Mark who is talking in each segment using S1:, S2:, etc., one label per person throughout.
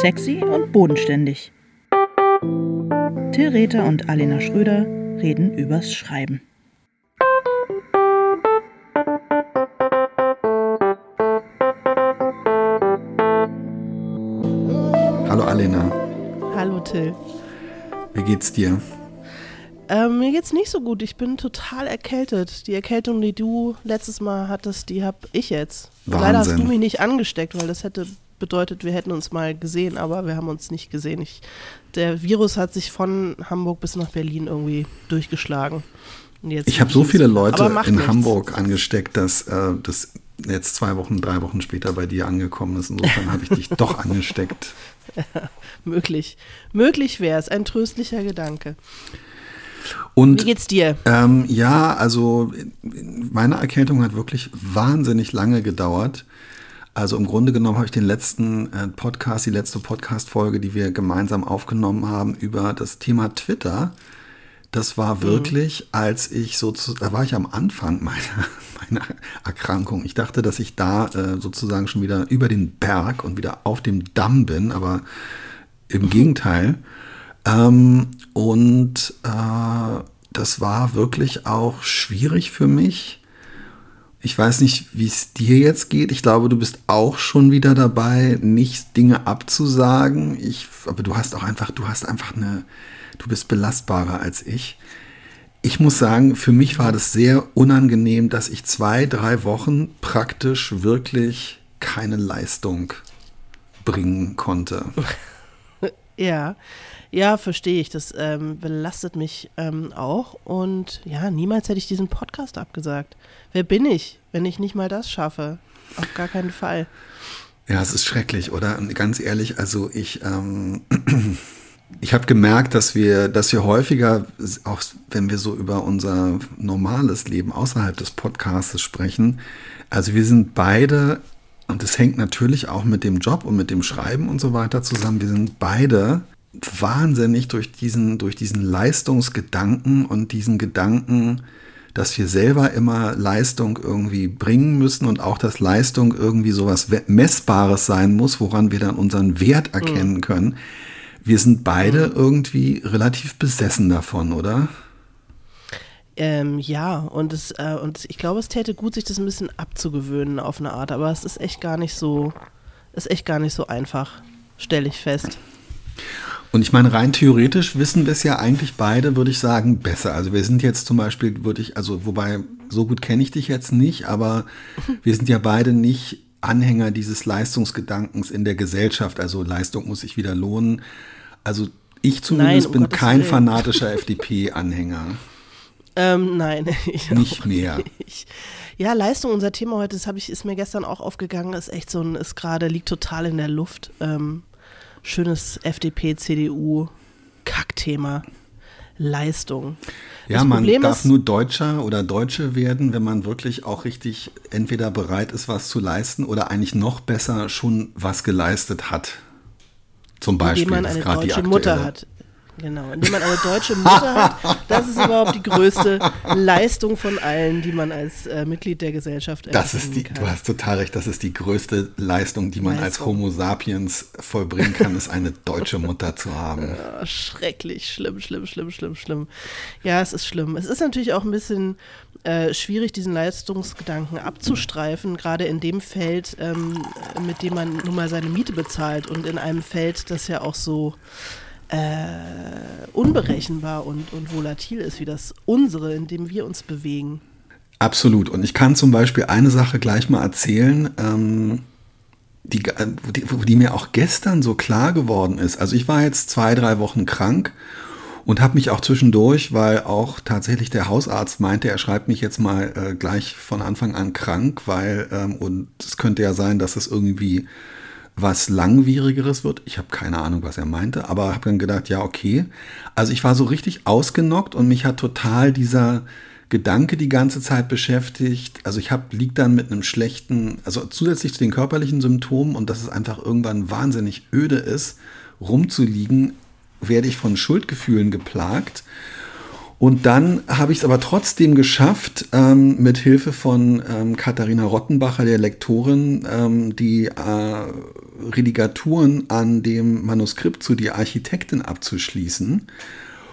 S1: Sexy und bodenständig. Till Rether und Alena Schröder reden übers Schreiben.
S2: Hallo Alena,
S3: Hallo Till.
S2: wie geht's dir?
S3: Ähm, mir geht's nicht so gut. Ich bin total erkältet. Die Erkältung, die du letztes Mal hattest, die hab ich jetzt. Und Leider hast
S2: Wahnsinn.
S3: du mich nicht angesteckt, weil das hätte bedeutet, wir hätten uns mal gesehen, aber wir haben uns nicht gesehen. Ich, der Virus hat sich von Hamburg bis nach Berlin irgendwie durchgeschlagen.
S2: Ich habe so viele Leute in
S3: nichts.
S2: Hamburg angesteckt, dass äh, das jetzt zwei Wochen, drei Wochen später bei dir angekommen ist. Insofern habe ich dich doch angesteckt.
S3: Möglich. Möglich wäre es. Ein tröstlicher Gedanke.
S2: Und
S3: Wie geht's dir?
S2: Ähm, ja, also meine Erkältung hat wirklich wahnsinnig lange gedauert. Also im Grunde genommen habe ich den letzten äh, Podcast, die letzte Podcast-Folge, die wir gemeinsam aufgenommen haben, über das Thema Twitter. Das war wirklich, als ich sozusagen, da war ich am Anfang meiner, meiner Erkrankung. Ich dachte, dass ich da äh, sozusagen schon wieder über den Berg und wieder auf dem Damm bin, aber im Gegenteil. Ähm, und äh, das war wirklich auch schwierig für mich. Ich weiß nicht, wie es dir jetzt geht. Ich glaube, du bist auch schon wieder dabei, nicht Dinge abzusagen. Ich, aber du hast auch einfach, du hast einfach eine, du bist belastbarer als ich. Ich muss sagen, für mich war das sehr unangenehm, dass ich zwei, drei Wochen praktisch wirklich keine Leistung bringen konnte.
S3: Ja, ja, verstehe ich. Das ähm, belastet mich ähm, auch. Und ja, niemals hätte ich diesen Podcast abgesagt. Wer bin ich, wenn ich nicht mal das schaffe? Auf gar keinen Fall.
S2: Ja, es ist schrecklich, oder? Ganz ehrlich, also ich, ähm, ich habe gemerkt, dass wir, dass wir häufiger, auch wenn wir so über unser normales Leben außerhalb des Podcasts sprechen, also wir sind beide, und das hängt natürlich auch mit dem Job und mit dem Schreiben und so weiter zusammen, wir sind beide wahnsinnig durch diesen, durch diesen Leistungsgedanken und diesen Gedanken, dass wir selber immer Leistung irgendwie bringen müssen und auch, dass Leistung irgendwie sowas Messbares sein muss, woran wir dann unseren Wert erkennen können. Wir sind beide irgendwie relativ besessen davon, oder?
S3: Ähm, ja, und, es, äh, und ich glaube, es täte gut, sich das ein bisschen abzugewöhnen auf eine Art. Aber es ist echt gar nicht so, ist echt gar nicht so einfach, stelle ich fest.
S2: Und ich meine, rein theoretisch wissen wir es ja eigentlich beide, würde ich sagen, besser. Also wir sind jetzt zum Beispiel, würde ich, also wobei, so gut kenne ich dich jetzt nicht, aber wir sind ja beide nicht Anhänger dieses Leistungsgedankens in der Gesellschaft. Also Leistung muss sich wieder lohnen. Also ich zumindest
S3: um
S2: bin
S3: Gottes
S2: kein
S3: Willen.
S2: fanatischer FDP-Anhänger.
S3: Ähm, nein. Ich
S2: Nicht mehr.
S3: nicht. Ja, Leistung, unser Thema heute, das habe ich, ist mir gestern auch aufgegangen, ist echt so ein, ist gerade, liegt total in der Luft. Ähm, schönes FDP, CDU, Kackthema. Leistung.
S2: Ja,
S3: Das
S2: man
S3: Problem
S2: darf
S3: ist-
S2: nur Deutscher oder Deutsche werden, wenn man wirklich auch richtig entweder bereit ist, was zu leisten oder eigentlich noch besser schon was geleistet hat. Zum Beispiel.
S3: man eine deutsche Mutter hat. Genau, indem man eine deutsche Mutter hat, das ist überhaupt die größte Leistung von allen, die man als äh, Mitglied der Gesellschaft
S2: Das ist die,
S3: erbringen
S2: du
S3: kann.
S2: hast total recht, das ist die größte Leistung, die man als
S3: Leistung.
S2: Homo sapiens vollbringen kann, ist eine deutsche Mutter zu haben.
S3: Ah, schrecklich, schlimm, schlimm, schlimm, schlimm, schlimm. Ja, es ist schlimm. Es ist natürlich auch ein bisschen äh, schwierig, diesen Leistungsgedanken abzustreifen, gerade in dem Feld, ähm, mit dem man nun mal seine Miete bezahlt und in einem Feld, das ja auch so äh, unberechenbar und, und volatil ist wie das unsere, in dem wir uns bewegen.
S2: Absolut. Und ich kann zum Beispiel eine Sache gleich mal erzählen, ähm, die, äh, die, die mir auch gestern so klar geworden ist. Also ich war jetzt zwei, drei Wochen krank und habe mich auch zwischendurch, weil auch tatsächlich der Hausarzt meinte, er schreibt mich jetzt mal äh, gleich von Anfang an krank, weil ähm, und es könnte ja sein, dass es irgendwie was langwierigeres wird. Ich habe keine Ahnung, was er meinte, aber habe dann gedacht, ja, okay. Also ich war so richtig ausgenockt und mich hat total dieser Gedanke die ganze Zeit beschäftigt. Also ich habe lieg dann mit einem schlechten, also zusätzlich zu den körperlichen Symptomen und dass es einfach irgendwann wahnsinnig öde ist, rumzuliegen, werde ich von Schuldgefühlen geplagt. Und dann habe ich es aber trotzdem geschafft, ähm, mit Hilfe von ähm, Katharina Rottenbacher, der Lektorin, ähm, die äh, Redigaturen an dem Manuskript zu Die Architektin abzuschließen.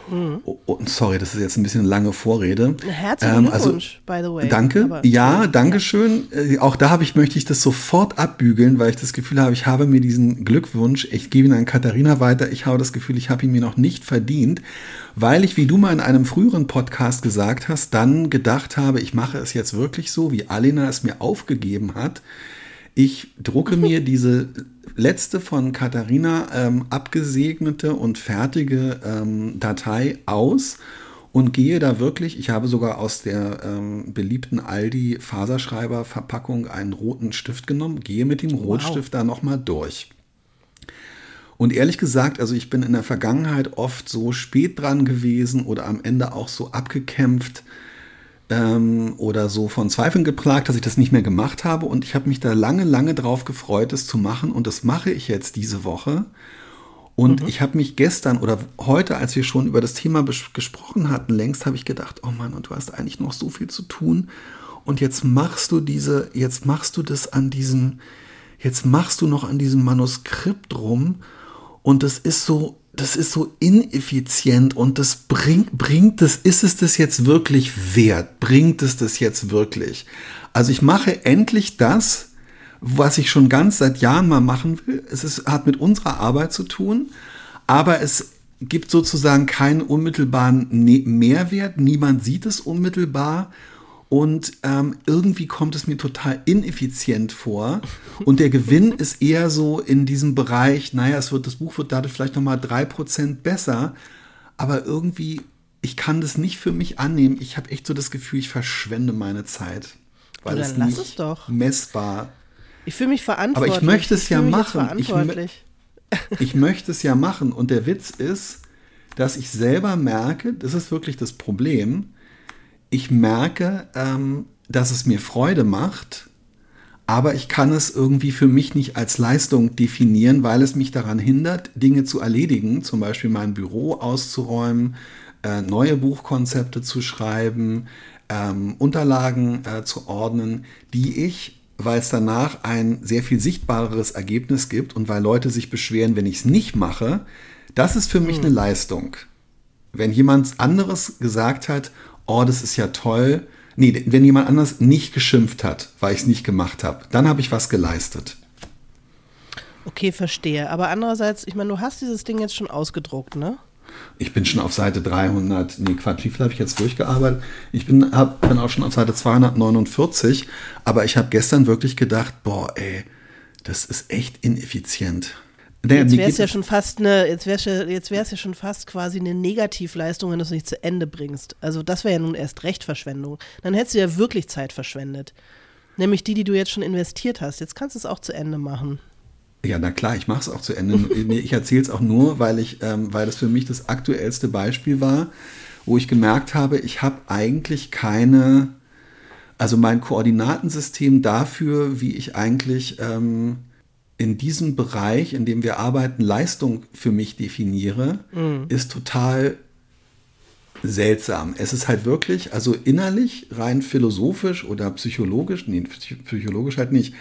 S2: Mhm. Oh, sorry, das ist jetzt ein bisschen eine lange Vorrede.
S3: Herzlichen ähm, also, Glückwunsch, by the way.
S2: Danke. Aber, ja, danke schön. Äh, auch da habe ich, möchte ich das sofort abbügeln, weil ich das Gefühl habe, ich habe mir diesen Glückwunsch, ich gebe ihn an Katharina weiter, ich habe das Gefühl, ich habe ihn mir noch nicht verdient, weil ich, wie du mal in einem früheren Podcast gesagt hast, dann gedacht habe, ich mache es jetzt wirklich so, wie Alena es mir aufgegeben hat. Ich drucke mir diese letzte von Katharina ähm, abgesegnete und fertige ähm, Datei aus und gehe da wirklich, ich habe sogar aus der ähm, beliebten Aldi Faserschreiber Verpackung einen roten Stift genommen, gehe mit dem Rotstift wow. da nochmal durch. Und ehrlich gesagt, also ich bin in der Vergangenheit oft so spät dran gewesen oder am Ende auch so abgekämpft, ähm, oder so von Zweifeln geplagt, dass ich das nicht mehr gemacht habe. Und ich habe mich da lange, lange drauf gefreut, das zu machen. Und das mache ich jetzt diese Woche. Und mhm. ich habe mich gestern oder heute, als wir schon über das Thema gesprochen hatten, längst habe ich gedacht, oh Mann, und du hast eigentlich noch so viel zu tun. Und jetzt machst du diese, jetzt machst du das an diesem, jetzt machst du noch an diesem Manuskript rum. Und das ist so, das ist so ineffizient und das bringt, bringt es, ist es das jetzt wirklich wert? Bringt es das jetzt wirklich? Also ich mache endlich das, was ich schon ganz seit Jahren mal machen will. Es ist, hat mit unserer Arbeit zu tun, aber es gibt sozusagen keinen unmittelbaren ne-, Mehrwert. Niemand sieht es unmittelbar. Und ähm, irgendwie kommt es mir total ineffizient vor. Und der Gewinn ist eher so in diesem Bereich, naja, es wird, das Buch wird dadurch vielleicht nochmal 3% besser. Aber irgendwie, ich kann das nicht für mich annehmen. Ich habe echt so das Gefühl, ich verschwende meine Zeit. Weil es nicht es messbar.
S3: Ich fühle mich verantwortlich.
S2: Aber ich möchte es ich ja machen. Ich, ich möchte es ja machen. Und der Witz ist, dass ich selber merke, das ist wirklich das Problem, ich merke, ähm, dass es mir Freude macht, aber ich kann es irgendwie für mich nicht als Leistung definieren, weil es mich daran hindert, Dinge zu erledigen, zum Beispiel mein Büro auszuräumen, äh, neue Buchkonzepte zu schreiben, ähm, Unterlagen äh, zu ordnen, die ich, weil es danach ein sehr viel sichtbareres Ergebnis gibt und weil Leute sich beschweren, wenn ich es nicht mache, das ist für mich hm. eine Leistung. Wenn jemand anderes gesagt hat, oh, das ist ja toll. Nee, wenn jemand anders nicht geschimpft hat, weil ich es nicht gemacht habe, dann habe ich was geleistet.
S3: Okay, verstehe. Aber andererseits, ich meine, du hast dieses Ding jetzt schon ausgedruckt, ne?
S2: Ich bin schon auf Seite 300, nee Quatsch, wie viel habe ich jetzt durchgearbeitet? Ich bin, hab, bin auch schon auf Seite 249, aber ich habe gestern wirklich gedacht, boah, ey, das ist echt ineffizient.
S3: Naja, jetzt wäre es ja schon fast eine, jetzt wäre jetzt wäre es ja schon fast quasi eine Negativleistung, wenn du es nicht zu Ende bringst. Also das wäre ja nun erst recht Verschwendung. Dann hättest du ja wirklich Zeit verschwendet. Nämlich die, die du jetzt schon investiert hast. Jetzt kannst du es auch zu Ende machen.
S2: Ja, na klar, ich mache es auch zu Ende. ich erzähle es auch nur, weil ich, ähm, weil das für mich das aktuellste Beispiel war, wo ich gemerkt habe, ich habe eigentlich keine, also mein Koordinatensystem dafür, wie ich eigentlich ähm, in diesem Bereich, in dem wir arbeiten, Leistung für mich definiere, mhm. ist total seltsam. Es ist halt wirklich, also innerlich, rein philosophisch oder psychologisch, nee, psychologisch halt nicht,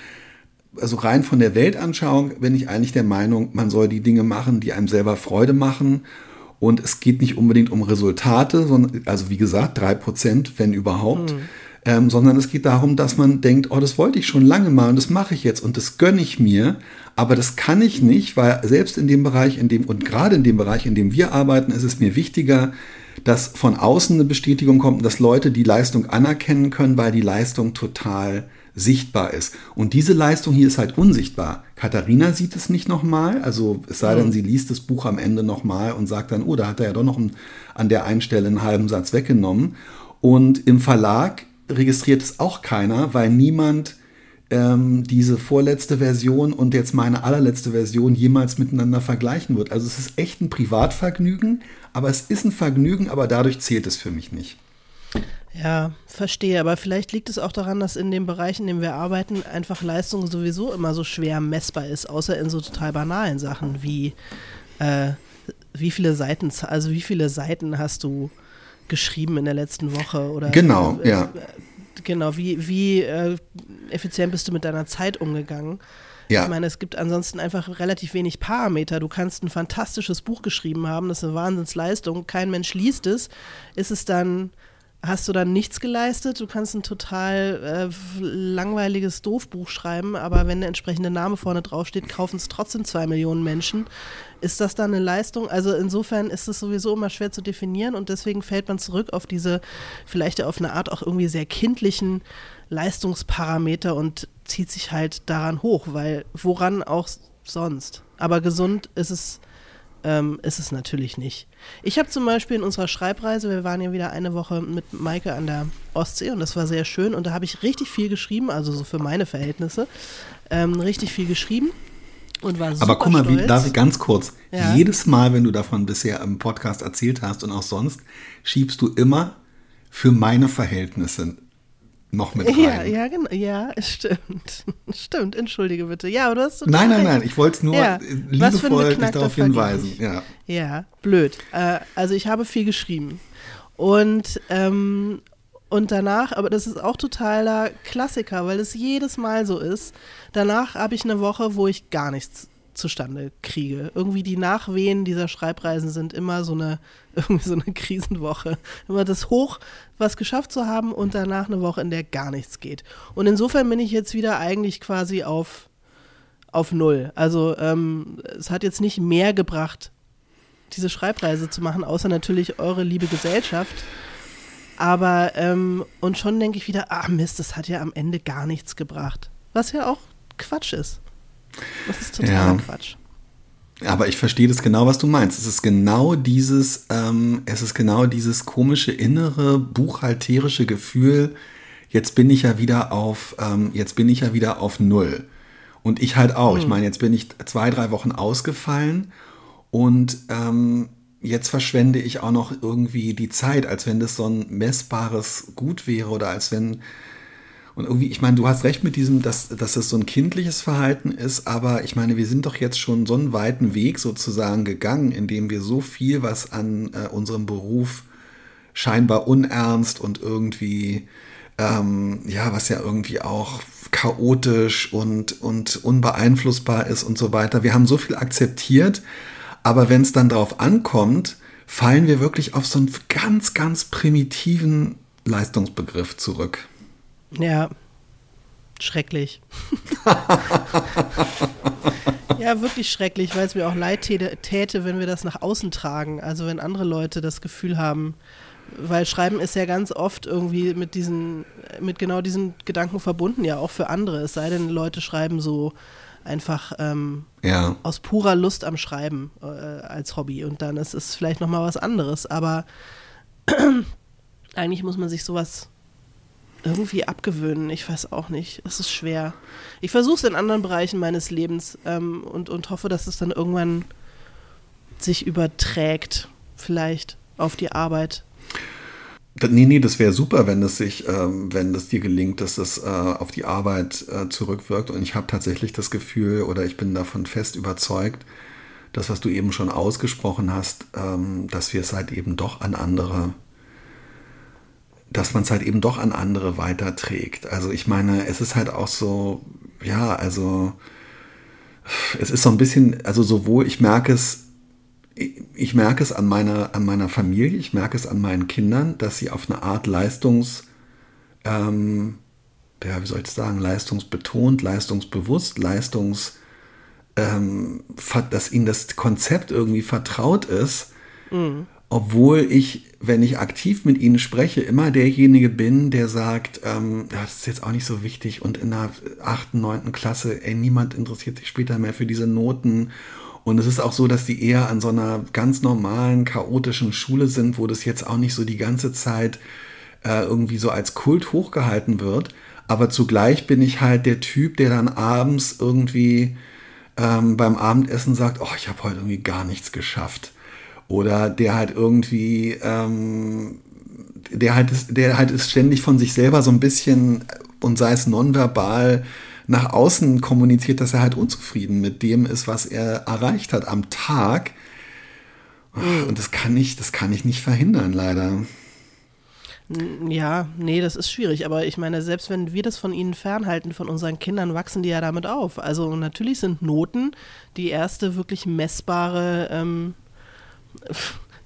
S2: also rein von der Weltanschauung bin ich eigentlich der Meinung, man soll die Dinge machen, die einem selber Freude machen. Und es geht nicht unbedingt um Resultate, sondern, also wie gesagt, drei Prozent, wenn überhaupt. Mhm ähm, sondern es geht darum, dass man denkt, oh, das wollte ich schon lange mal und das mache ich jetzt und das gönne ich mir, aber das kann ich nicht, weil selbst in dem Bereich, in dem und gerade in dem Bereich, in dem wir arbeiten, ist es mir wichtiger, dass von außen eine Bestätigung kommt, dass Leute die Leistung anerkennen können, weil die Leistung total sichtbar ist. Und diese Leistung hier ist halt unsichtbar. Katharina sieht es nicht nochmal, also es sei denn, sie liest das Buch am Ende nochmal und sagt dann, oh, da hat er ja doch noch einen, an der einen Stelle einen halben Satz weggenommen. Und im Verlag registriert es auch keiner, weil niemand ähm, diese vorletzte Version und jetzt meine allerletzte Version jemals miteinander vergleichen wird. Also es ist echt ein Privatvergnügen, aber es ist ein Vergnügen, aber dadurch zählt es für mich nicht.
S3: Ja, verstehe. Aber vielleicht liegt es auch daran, dass in dem Bereich, in dem wir arbeiten, einfach Leistung sowieso immer so schwer messbar ist, außer in so total banalen Sachen wie äh, wie viele Seiten, also wie viele Seiten hast du geschrieben in der letzten Woche oder
S2: genau,
S3: äh,
S2: ja.
S3: Genau, wie, wie äh, effizient bist du mit deiner Zeit umgegangen?
S2: Ja.
S3: Ich meine, es gibt ansonsten einfach relativ wenig Parameter. Du kannst ein fantastisches Buch geschrieben haben, das ist eine Wahnsinnsleistung, kein Mensch liest es. Ist es dann, hast du dann nichts geleistet? Du kannst ein total äh, langweiliges Doofbuch schreiben, aber wenn der entsprechende Name vorne draufsteht, kaufen es trotzdem zwei Millionen Menschen. Ist das dann eine Leistung? Also insofern ist es sowieso immer schwer zu definieren und deswegen fällt man zurück auf diese, vielleicht auf eine Art auch irgendwie sehr kindlichen Leistungsparameter und zieht sich halt daran hoch, weil woran auch sonst. Aber gesund ist es, ähm, ist es natürlich nicht. Ich habe zum Beispiel in unserer Schreibreise, wir waren ja wieder eine Woche mit Maike an der Ostsee und das war sehr schön und da habe ich richtig viel geschrieben, also so für meine Verhältnisse, ähm, richtig viel geschrieben. Und war super
S2: Aber guck mal,
S3: stolz.
S2: wie, darf ich ganz kurz,
S3: Ja.
S2: jedes Mal, wenn du davon bisher im Podcast erzählt hast und auch sonst, schiebst du immer für meine Verhältnisse noch mit rein.
S3: Ja, ja, genau. Ja, stimmt. Stimmt, entschuldige bitte. Ja, aber du hast
S2: Nein, nein, nein, ich wollte es nur
S3: Ja,
S2: liebevoll
S3: beknackter
S2: darauf hinweisen. Ja.
S3: Ja, blöd. Äh, also ich habe viel geschrieben. Und, ähm, und danach, aber das ist auch totaler Klassiker, weil es jedes Mal so ist. Danach habe ich eine Woche, wo ich gar nichts zustande kriege. Irgendwie die Nachwehen dieser Schreibreisen sind immer so eine, irgendwie so eine Krisenwoche. Immer das Hoch, was geschafft zu haben und danach eine Woche, in der gar nichts geht. Und insofern bin ich jetzt wieder eigentlich quasi auf, auf Null. Also ähm, es hat jetzt nicht mehr gebracht, diese Schreibreise zu machen, außer natürlich eure liebe Gesellschaft. Aber, ähm, und schon denke ich wieder, ah Mist, das hat ja am Ende gar nichts gebracht. Was ja auch Quatsch ist. Das ist totaler
S2: Ja.
S3: Quatsch.
S2: Aber ich verstehe das genau, was du meinst. Es ist genau dieses, ähm, es ist genau dieses komische innere buchhalterische Gefühl. Jetzt bin ich ja wieder auf, ähm, jetzt bin ich ja wieder auf Null. Und ich halt auch. Ich meine, jetzt bin ich zwei, drei Wochen ausgefallen und ähm, jetzt verschwende ich auch noch irgendwie die Zeit, als wenn das so ein messbares Gut wäre oder als wenn und irgendwie, ich meine, du hast recht mit diesem, dass, dass es so ein kindliches Verhalten ist, aber ich meine, wir sind doch jetzt schon so einen weiten Weg sozusagen gegangen, indem wir so viel, was an äh, unserem Beruf scheinbar unernst und irgendwie, ähm, ja, was ja irgendwie auch chaotisch und, und unbeeinflussbar ist und so weiter. Wir haben so viel akzeptiert, aber wenn es dann drauf ankommt, fallen wir wirklich auf so einen ganz, ganz primitiven Leistungsbegriff zurück.
S3: Ja, schrecklich. ja, wirklich schrecklich, weil es mir auch leid täte, wenn wir das nach außen tragen. Also wenn andere Leute das Gefühl haben, weil Schreiben ist ja ganz oft irgendwie mit diesen, mit genau diesen Gedanken verbunden, ja auch für andere. Es sei denn, Leute schreiben so einfach ähm,
S2: Ja.
S3: aus purer Lust am Schreiben äh, als Hobby und dann ist es vielleicht noch mal was anderes. Aber eigentlich muss man sich sowas irgendwie abgewöhnen. Ich weiß auch nicht. Es ist schwer. Ich versuche es in anderen Bereichen meines Lebens ähm, und, und hoffe, dass es dann irgendwann sich überträgt, vielleicht auf die Arbeit.
S2: Nee, nee, das wäre super, wenn es sich, ähm, wenn es dir gelingt, dass es äh, auf die Arbeit äh, zurückwirkt. Und ich habe tatsächlich das Gefühl, oder ich bin davon fest überzeugt, das, was du eben schon ausgesprochen hast, ähm, dass wir es halt eben doch an andere, dass man es halt eben doch an andere weiterträgt. Also ich meine, es ist halt auch so, ja, also es ist so ein bisschen, also sowohl, ich merke es, ich- merke es an meiner, an meiner Familie, ich merke es an meinen Kindern, dass sie auf eine Art Leistungs, ähm, ja, wie soll ich sagen, leistungsbetont, leistungsbewusst, leistungs, ähm, dass ihnen das Konzept irgendwie vertraut ist, obwohl ich, wenn ich aktiv mit ihnen spreche, immer derjenige bin, der sagt, ähm, ja, das ist jetzt auch nicht so wichtig und in der achten, neunten Klasse, ey, niemand interessiert sich später mehr für diese Noten. Und es ist auch so, dass die eher an so einer ganz normalen, chaotischen Schule sind, wo das jetzt auch nicht so die ganze Zeit äh, irgendwie so als Kult hochgehalten wird. Aber zugleich bin ich halt der Typ, der dann abends irgendwie ähm, beim Abendessen sagt, oh, ich habe heute irgendwie gar nichts geschafft. Oder der halt irgendwie, ähm, der halt ist, der halt ist ständig von sich selber so ein bisschen und sei es nonverbal nach außen kommuniziert, dass er halt unzufrieden mit dem ist, was er erreicht hat am Tag. Und das kann ich, das kann ich nicht verhindern, leider.
S3: Ja, nee, das ist schwierig. Aber ich meine, selbst wenn wir das von ihnen fernhalten, von unseren Kindern, wachsen die ja damit auf. Also natürlich sind Noten die erste wirklich messbare ähm,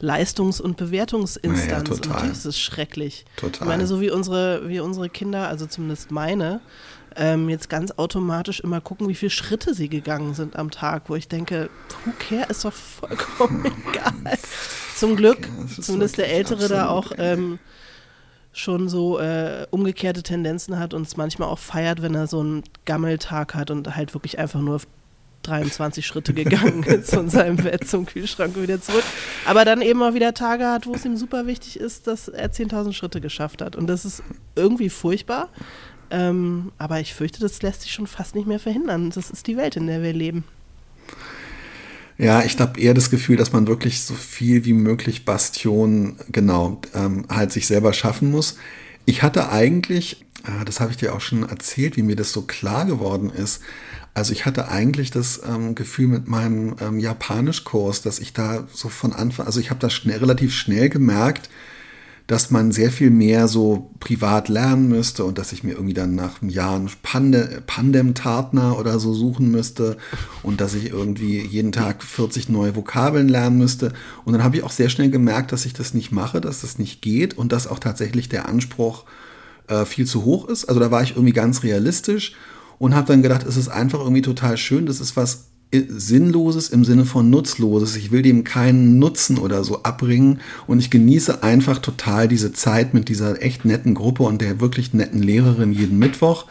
S3: Leistungs- und Bewertungsinstanz.
S2: Naja, total.
S3: Und das ist schrecklich.
S2: Total.
S3: Ich meine, so wie unsere, wie unsere Kinder, also zumindest meine, ähm, jetzt ganz automatisch immer gucken, wie viele Schritte sie gegangen sind am Tag, wo ich denke, who care, ist doch vollkommen egal. Zum Glück,
S2: ist
S3: zumindest der Ältere da auch ähm, schon so äh, umgekehrte Tendenzen hat und es manchmal auch feiert, wenn er so einen Gammeltag hat und halt wirklich einfach nur 23 Schritte gegangen ist von seinem Bett zum Kühlschrank wieder zurück. Aber dann eben auch wieder Tage hat, wo es ihm super wichtig ist, dass er 10.000 Schritte geschafft hat. Und das ist irgendwie furchtbar. Ähm, aber ich fürchte, das lässt sich schon fast nicht mehr verhindern. Das ist die Welt, in der wir leben.
S2: Ja, ich habe eher das Gefühl, dass man wirklich so viel wie möglich Bastion, genau, ähm, halt sich selber schaffen muss. Ich hatte eigentlich, das habe ich dir auch schon erzählt, wie mir das so klar geworden ist. Also ich hatte eigentlich das ähm, Gefühl mit meinem ähm, Japanischkurs, dass ich da so von Anfang, also ich habe das schnell, relativ schnell gemerkt, dass man sehr viel mehr so privat lernen müsste und dass ich mir irgendwie dann nach einem Jahr einen Pande, Pandem-Partner oder so suchen müsste und dass ich irgendwie jeden Tag 40 neue Vokabeln lernen müsste. Und dann habe ich auch sehr schnell gemerkt, dass ich das nicht mache, dass das nicht geht und dass auch tatsächlich der Anspruch äh, viel zu hoch ist. Also da war ich irgendwie ganz realistisch und habe dann gedacht, es ist einfach irgendwie total schön, das ist was Sinnloses im Sinne von Nutzloses. Ich will dem keinen Nutzen oder so abbringen und ich genieße einfach total diese Zeit mit dieser echt netten Gruppe und der wirklich netten Lehrerin jeden Mittwoch.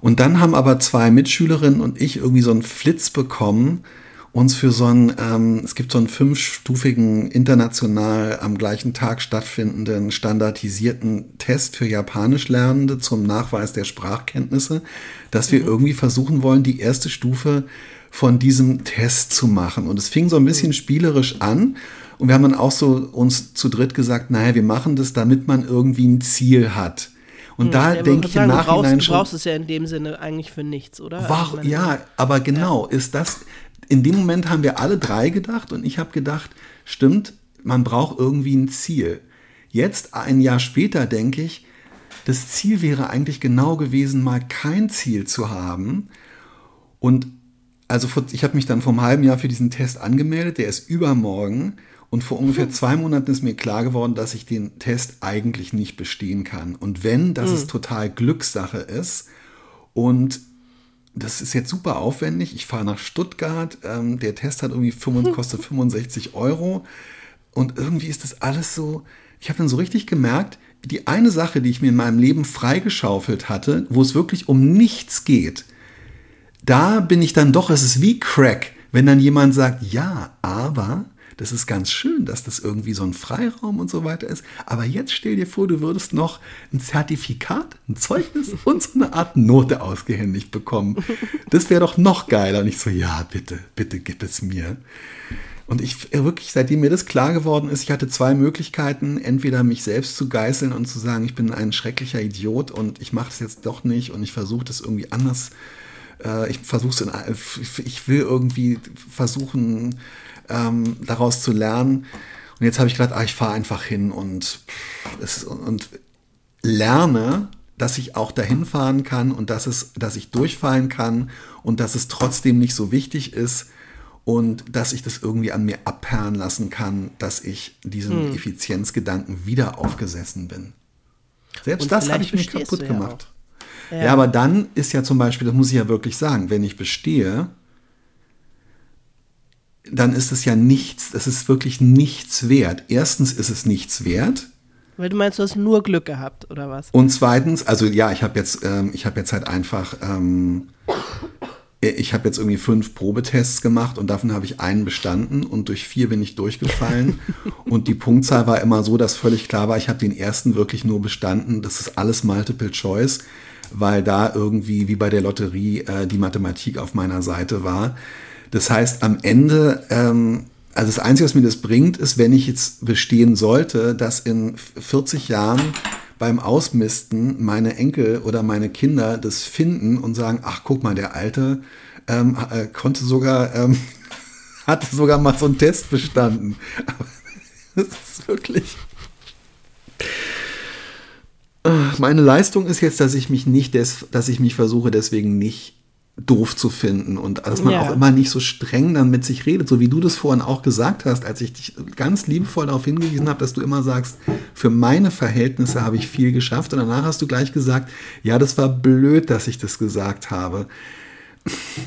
S2: Und dann haben aber zwei Mitschülerinnen und ich irgendwie so einen Flitz bekommen, uns für so einen, ähm, es gibt so einen fünfstufigen, international am gleichen Tag stattfindenden, standardisierten Test für Japanischlernende zum Nachweis der Sprachkenntnisse, dass wir irgendwie versuchen wollen, die erste Stufe von diesem Test zu machen. Und es fing so ein bisschen spielerisch an. Und wir haben dann auch so uns zu dritt gesagt, naja, wir machen das, damit man irgendwie ein Ziel hat. Und
S3: Hm,
S2: da
S3: ja,
S2: denke ich im
S3: du brauchst,
S2: Nachhinein
S3: du
S2: schon.
S3: brauchst es ja in dem Sinne eigentlich für nichts, oder?
S2: War,
S3: Also,
S2: ja, aber genau, ist das, in dem Moment haben wir alle drei gedacht und ich habe gedacht, stimmt, man braucht irgendwie ein Ziel. Jetzt, ein Jahr später, denke ich, das Ziel wäre eigentlich genau gewesen, mal kein Ziel zu haben. Und also ich habe mich dann vor einem halben Jahr für diesen Test angemeldet, der ist übermorgen. Und vor ungefähr zwei Monaten ist mir klar geworden, dass ich den Test eigentlich nicht bestehen kann. Und wenn, dass es total Glückssache ist. Und das ist jetzt super aufwendig. Ich fahre nach Stuttgart. Ähm, der Test hat irgendwie 65, kostet 65 Euro. Und irgendwie ist das alles so. Ich habe dann so richtig gemerkt, die eine Sache, die ich mir in meinem Leben freigeschaufelt hatte, wo es wirklich um nichts geht, da bin ich dann doch, es ist wie Crack, wenn dann jemand sagt, ja, aber das ist ganz schön, dass das irgendwie so ein Freiraum und so weiter ist. Aber jetzt stell dir vor, du würdest noch ein Zertifikat, ein Zeugnis und so eine Art Note ausgehändigt bekommen. Das wäre doch noch geiler. Und ich so, ja, bitte, bitte gib es mir. Und ich äh, wirklich, seitdem mir das klar geworden ist, ich hatte zwei Möglichkeiten, entweder mich selbst zu geißeln und zu sagen, ich bin ein schrecklicher Idiot und ich mache es jetzt doch nicht und ich versuche das irgendwie anders. Äh, ich versuche es ich will irgendwie versuchen, ähm, daraus zu lernen. Und jetzt habe ich gedacht, ah, ich fahre einfach hin und, es, und lerne, dass ich auch dahin fahren kann und dass, es, dass ich durchfallen kann und dass es trotzdem nicht so wichtig ist und dass ich das irgendwie an mir abperren lassen kann, dass ich diesem
S3: Hm.
S2: Effizienzgedanken wieder aufgesessen bin. Selbst
S3: Und
S2: das habe ich mir kaputt
S3: ja
S2: gemacht.
S3: auch.
S2: Ja. aber dann ist ja zum Beispiel, das muss ich ja wirklich sagen, wenn ich bestehe, dann ist es ja nichts, das ist wirklich nichts wert. Erstens ist es nichts wert.
S3: Weil du meinst, du hast nur Glück gehabt, oder was?
S2: Und zweitens, also ja, ich habe jetzt, ähm, ich habe jetzt halt einfach, ähm, ich habe jetzt irgendwie fünf Probetests gemacht und davon habe ich einen bestanden und durch vier bin ich durchgefallen. und die Punktzahl war immer so, dass völlig klar war, ich habe den ersten wirklich nur bestanden. Das ist alles Multiple Choice, weil da irgendwie wie bei der Lotterie äh, die Mathematik auf meiner Seite war. Das heißt, am Ende, ähm, also das Einzige, was mir das bringt, ist, wenn ich jetzt bestehen sollte, dass in 40 Jahren beim Ausmisten meine Enkel oder meine Kinder das finden und sagen, ach guck mal, der Alte ähm, äh, konnte sogar, ähm, hatte sogar mal so einen Test bestanden. Aber das ist wirklich. meine Leistung ist jetzt, dass ich mich nicht, des, dass ich mich versuche, deswegen nicht doof zu finden und dass man
S3: Ja.
S2: auch immer nicht so streng dann mit sich redet, so wie du das vorhin auch gesagt hast, als ich dich ganz liebevoll darauf hingewiesen habe, dass du immer sagst, für meine Verhältnisse habe ich viel geschafft und danach hast du gleich gesagt, ja, das war blöd, dass ich das gesagt habe.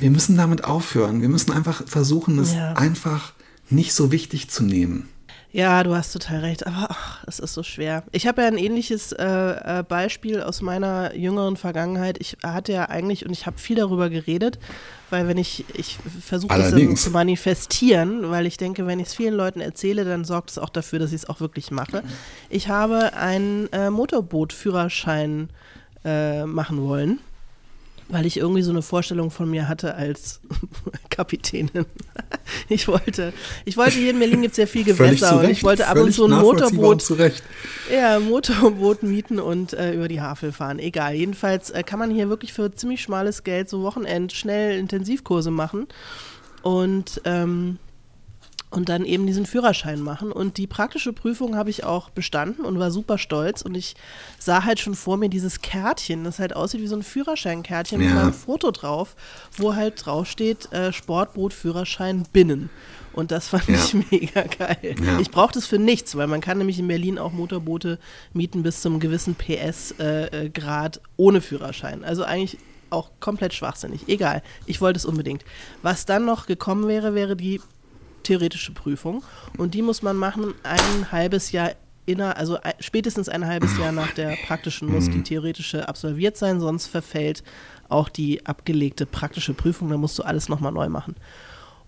S2: Wir müssen damit aufhören. Wir müssen einfach versuchen, es
S3: Ja.
S2: einfach nicht so wichtig zu nehmen.
S3: Ja, du hast total recht, aber ach, es ist so schwer. Ich habe ja ein ähnliches äh, äh, Beispiel aus meiner jüngeren Vergangenheit. Ich hatte ja eigentlich, und ich habe viel darüber geredet, weil wenn ich, ich versuche das zu manifestieren, weil ich denke, wenn ich es vielen Leuten erzähle, dann sorgt es auch dafür, dass ich es auch wirklich mache. Ich habe einen äh, Motorbootführerschein äh, machen wollen. Weil ich irgendwie so eine Vorstellung von mir hatte als Kapitänin. Ich wollte, ich wollte hier in Berlin gibt es ja viel Gewässer und ich wollte ab und zu ein Motorboot ja, Motorboot mieten und äh, über die Havel fahren. Egal. Jedenfalls äh, kann man hier wirklich für ziemlich schmales Geld so Wochenend schnell Intensivkurse machen und, ähm, und dann eben diesen Führerschein machen. Und die praktische Prüfung habe ich auch bestanden und war super stolz. Und ich sah halt schon vor mir dieses Kärtchen, das halt aussieht wie so ein Führerscheinkärtchen mit
S2: Ja.
S3: meinem Foto drauf, wo halt draufsteht äh, Sportboot Führerschein binnen. Und das fand
S2: Ja.
S3: ich mega geil.
S2: Ja.
S3: Ich brauche das für nichts, weil man kann nämlich in Berlin auch Motorboote mieten bis zum gewissen PS-Grad ohne Führerschein. Also eigentlich auch komplett schwachsinnig. Egal, ich wollte es unbedingt. Was dann noch gekommen wäre, wäre die theoretische Prüfung. Und die muss man machen ein halbes Jahr inner, also spätestens ein halbes Jahr nach der praktischen muss die theoretische absolviert sein, sonst verfällt auch die abgelegte praktische Prüfung. Da musst du alles nochmal neu machen.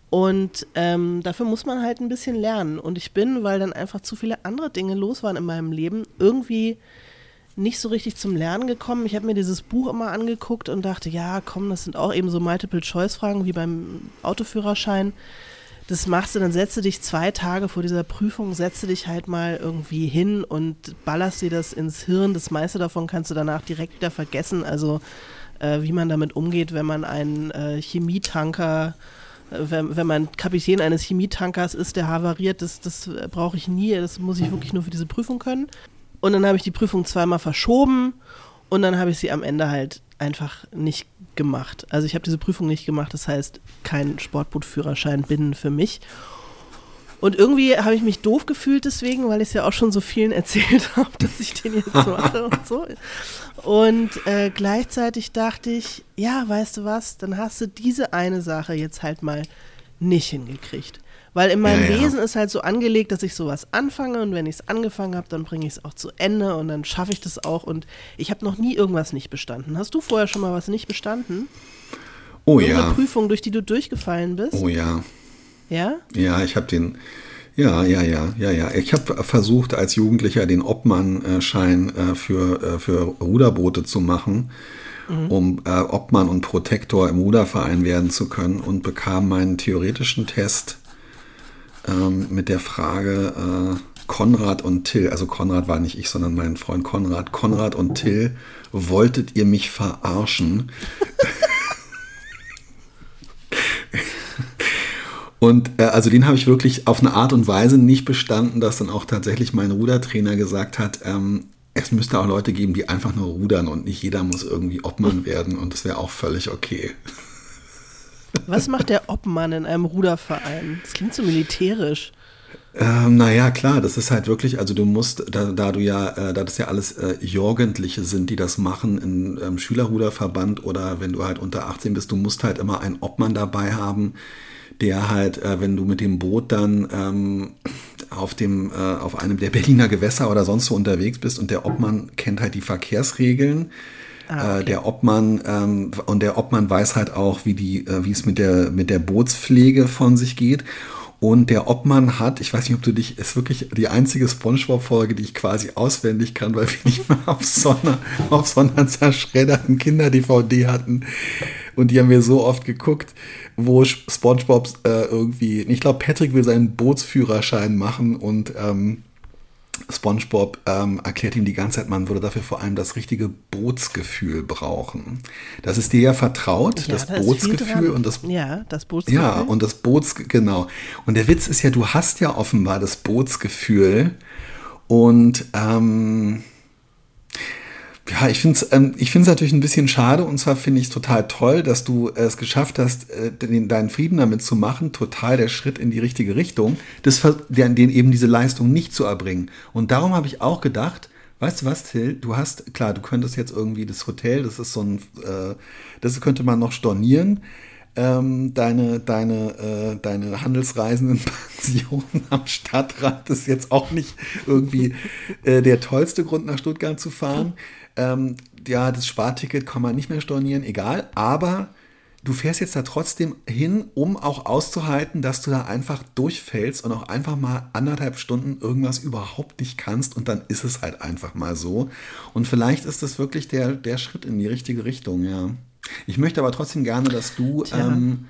S3: Und ähm, dafür muss man halt ein bisschen lernen. Und ich bin, weil dann einfach zu viele andere Dinge los waren in meinem Leben, irgendwie nicht so richtig zum Lernen gekommen. Ich habe mir dieses Buch immer angeguckt und dachte, ja, komm, das sind auch eben so Multiple-Choice-Fragen wie beim Autoführerschein. Das machst du, dann setzt du dich zwei Tage vor dieser Prüfung, setzt du dich halt mal irgendwie hin und ballerst dir das ins Hirn. Das meiste davon kannst du danach direkt wieder vergessen. Also äh, wie man damit umgeht, wenn man einen äh, Chemietanker äh, wenn, wenn man Kapitän eines Chemietankers ist, der havariert, das, das äh, brauche ich nie, das muss ich wirklich nur für diese Prüfung können. Und dann habe ich die Prüfung zweimal verschoben und dann habe ich sie am Ende halt einfach nicht gemacht. Also ich habe diese Prüfung nicht gemacht, das heißt kein Sportbootführerschein binnen für mich. Und irgendwie habe ich mich doof gefühlt deswegen, weil ich es ja auch schon so vielen erzählt habe, dass ich den jetzt mache und so. Und äh, gleichzeitig dachte ich, ja, weißt du was, dann hast du diese eine Sache jetzt halt mal nicht hingekriegt. Weil in meinem
S2: Ja, ja.
S3: Wesen ist halt so angelegt, dass ich sowas anfange und wenn ich es angefangen habe, dann bringe ich es auch zu Ende und dann schaffe ich das auch. Und ich habe noch nie irgendwas nicht bestanden. Hast du vorher schon mal was nicht bestanden?
S2: Oh
S3: Irgendeine
S2: ja.
S3: Prüfung, durch die du durchgefallen bist?
S2: Oh ja.
S3: Ja?
S2: Ja, ich habe den. Ja, ja, ja, ja, ja. Ich habe versucht, als Jugendlicher den Obmann-Schein äh, für, äh, für Ruderboote zu machen, um äh, Obmann und Protektor im Ruderverein werden zu können und bekam meinen theoretischen Test ähm, mit der Frage äh, Konrad und Till, also Konrad war nicht ich, sondern mein Freund Konrad. Konrad und Till, wolltet ihr mich verarschen? Und äh, also den habe ich wirklich auf eine Art und Weise nicht bestanden, dass dann auch tatsächlich mein Rudertrainer gesagt hat, ähm, es müsste auch Leute geben, die einfach nur rudern und nicht jeder muss irgendwie Obmann werden und das wäre auch völlig okay.
S3: Was macht der Obmann in einem Ruderverein? Das klingt so militärisch.
S2: Ähm, naja, klar, das ist halt wirklich, also du musst, da, da du ja, äh, da das ja alles äh, Jugendliche sind, die das machen im ähm, Schülerruderverband oder wenn du halt unter 18 bist, du musst halt immer einen Obmann dabei haben, der halt, äh, wenn du mit dem Boot dann ähm, auf dem, äh, auf einem der Berliner Gewässer oder sonst wo unterwegs bist und der Obmann kennt halt die Verkehrsregeln.
S3: Ah,
S2: Äh, der Obmann ähm, und der Obmann weiß halt auch, wie die, äh, wie es mit der mit der Bootspflege von sich geht. Und der Obmann hat, ich weiß nicht, ob du dich, ist wirklich die einzige SpongeBob-Folge, die ich quasi auswendig kann, weil wir nicht mal auf so einer, auf so einer zerschredderten Kinder-DVD hatten. Und die haben wir so oft geguckt, wo SpongeBob äh, irgendwie, ich glaube, Patrick will seinen Bootsführerschein machen und ähm, SpongeBob ähm, erklärt ihm die ganze Zeit, man würde dafür vor allem das richtige Bootsgefühl brauchen. Das ist dir ja vertraut,
S3: Ja,
S2: das
S3: da
S2: Bootsgefühl und das
S3: Ja, das Bootsgefühl.
S2: ja, und das Boots, genau. Und der Witz ist ja, du hast ja offenbar das Bootsgefühl und ähm, Ja, ich finde es ähm, ich find's natürlich ein bisschen schade und zwar finde ich es total toll, dass du es geschafft hast, äh, den, deinen Frieden damit zu machen. Total der Schritt in die richtige Richtung, das, den, den eben diese Leistung nicht zu erbringen. Und darum habe ich auch gedacht, weißt du was, Till, du hast, klar, du könntest jetzt irgendwie das Hotel, das ist so ein, äh, das könnte man noch stornieren ähm, deine, deine, äh, deine handelsreisenden Pensionen am Stadtrand ist jetzt auch nicht irgendwie äh, der tollste Grund, nach Stuttgart zu fahren. Ähm, ja, das Sparticket kann man nicht mehr stornieren, egal. Aber du fährst jetzt da trotzdem hin, um auch auszuhalten, dass du da einfach durchfällst und auch einfach mal anderthalb Stunden irgendwas überhaupt nicht kannst und dann ist es halt einfach mal so. Und vielleicht ist das wirklich der, der Schritt in die richtige Richtung, ja. Ich möchte aber trotzdem gerne, dass du, ähm,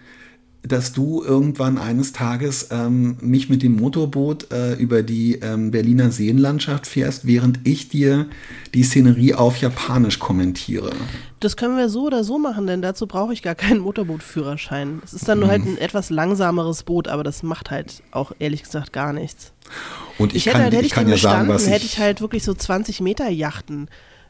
S2: dass du irgendwann eines Tages ähm, mich mit dem Motorboot äh, über die ähm, Berliner Seenlandschaft fährst, während ich dir die Szenerie auf Japanisch kommentiere.
S3: Das können wir so oder so machen, denn dazu brauche ich gar keinen Motorbootführerschein. Es ist dann nur halt mhm. ein etwas langsameres Boot, aber das macht halt auch ehrlich gesagt gar nichts.
S2: Und ich, ich kann, hätte, halt, hätte ich, ich kann ja sagen, was
S3: ich hätte ich halt wirklich so 20 Meter Yachten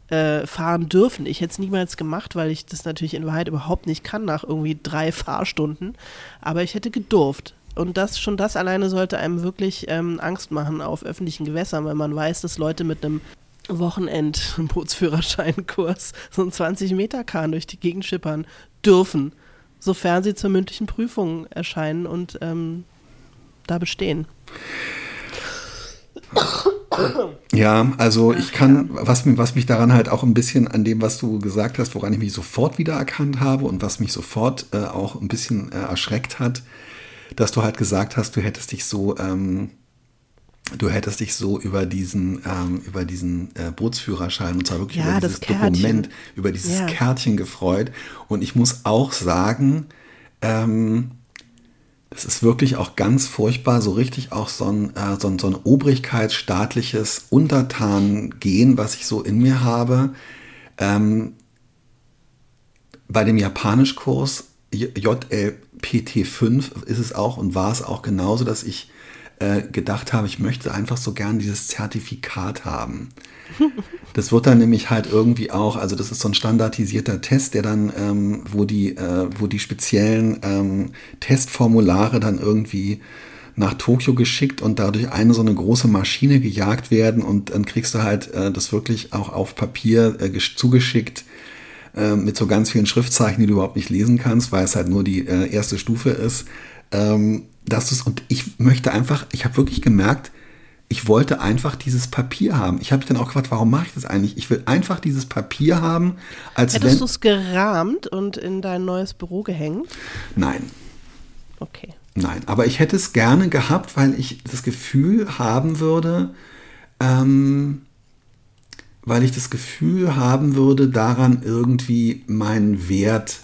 S3: äh, fahren dürfen. Ich hätte es niemals gemacht, weil ich das natürlich in Wahrheit überhaupt nicht kann nach irgendwie drei Fahrstunden. Aber ich hätte gedurft. Und das schon das alleine sollte einem wirklich ähm, Angst machen auf öffentlichen Gewässern, weil man weiß, dass Leute mit einem Wochenend-Bootsführerscheinkurs so ein 20-Meter-Kahn durch die Gegend schippern dürfen, sofern sie zur mündlichen Prüfung erscheinen und ähm, da bestehen.
S2: Ja, also ich kann, was, was mich daran halt auch ein bisschen an dem, was du gesagt hast, woran ich mich sofort wiedererkannt habe und was mich sofort äh, auch ein bisschen äh, erschreckt hat, dass du halt gesagt hast, du hättest dich so, ähm, du hättest dich so über diesen, ähm, über diesen äh, Bootsführerschein und zwar wirklich
S3: ja,
S2: über dieses Dokument, über dieses ja. Kärtchen gefreut. Und ich muss auch sagen, ähm, das ist wirklich auch ganz furchtbar, so richtig auch so ein, äh, so ein, so ein obrigkeitsstaatliches Untertangehen, was ich so in mir habe. Ähm, bei dem Japanischkurs JLPT5 ist es auch und war es auch genauso, dass ich äh, gedacht habe, ich möchte einfach so gern dieses Zertifikat haben. Das wird dann nämlich halt irgendwie auch, also das ist so ein standardisierter Test, der dann, ähm, wo die, äh, wo die speziellen ähm, Testformulare dann irgendwie nach Tokio geschickt und dadurch eine so eine große Maschine gejagt werden und dann kriegst du halt äh, das wirklich auch auf Papier äh, zugeschickt äh, mit so ganz vielen Schriftzeichen, die du überhaupt nicht lesen kannst, weil es halt nur die äh, erste Stufe ist. Ähm, dass es und ich möchte einfach, ich habe wirklich gemerkt, ich wollte einfach dieses Papier haben. Ich habe mich dann auch gefragt, warum mache ich das eigentlich? Ich will einfach dieses Papier haben, als
S3: Hättest du es gerahmt und in dein neues Büro gehängt?
S2: Nein.
S3: Okay.
S2: Nein, aber ich hätte es gerne gehabt, weil ich das Gefühl haben würde, ähm, weil ich das Gefühl haben würde, daran irgendwie meinen Wert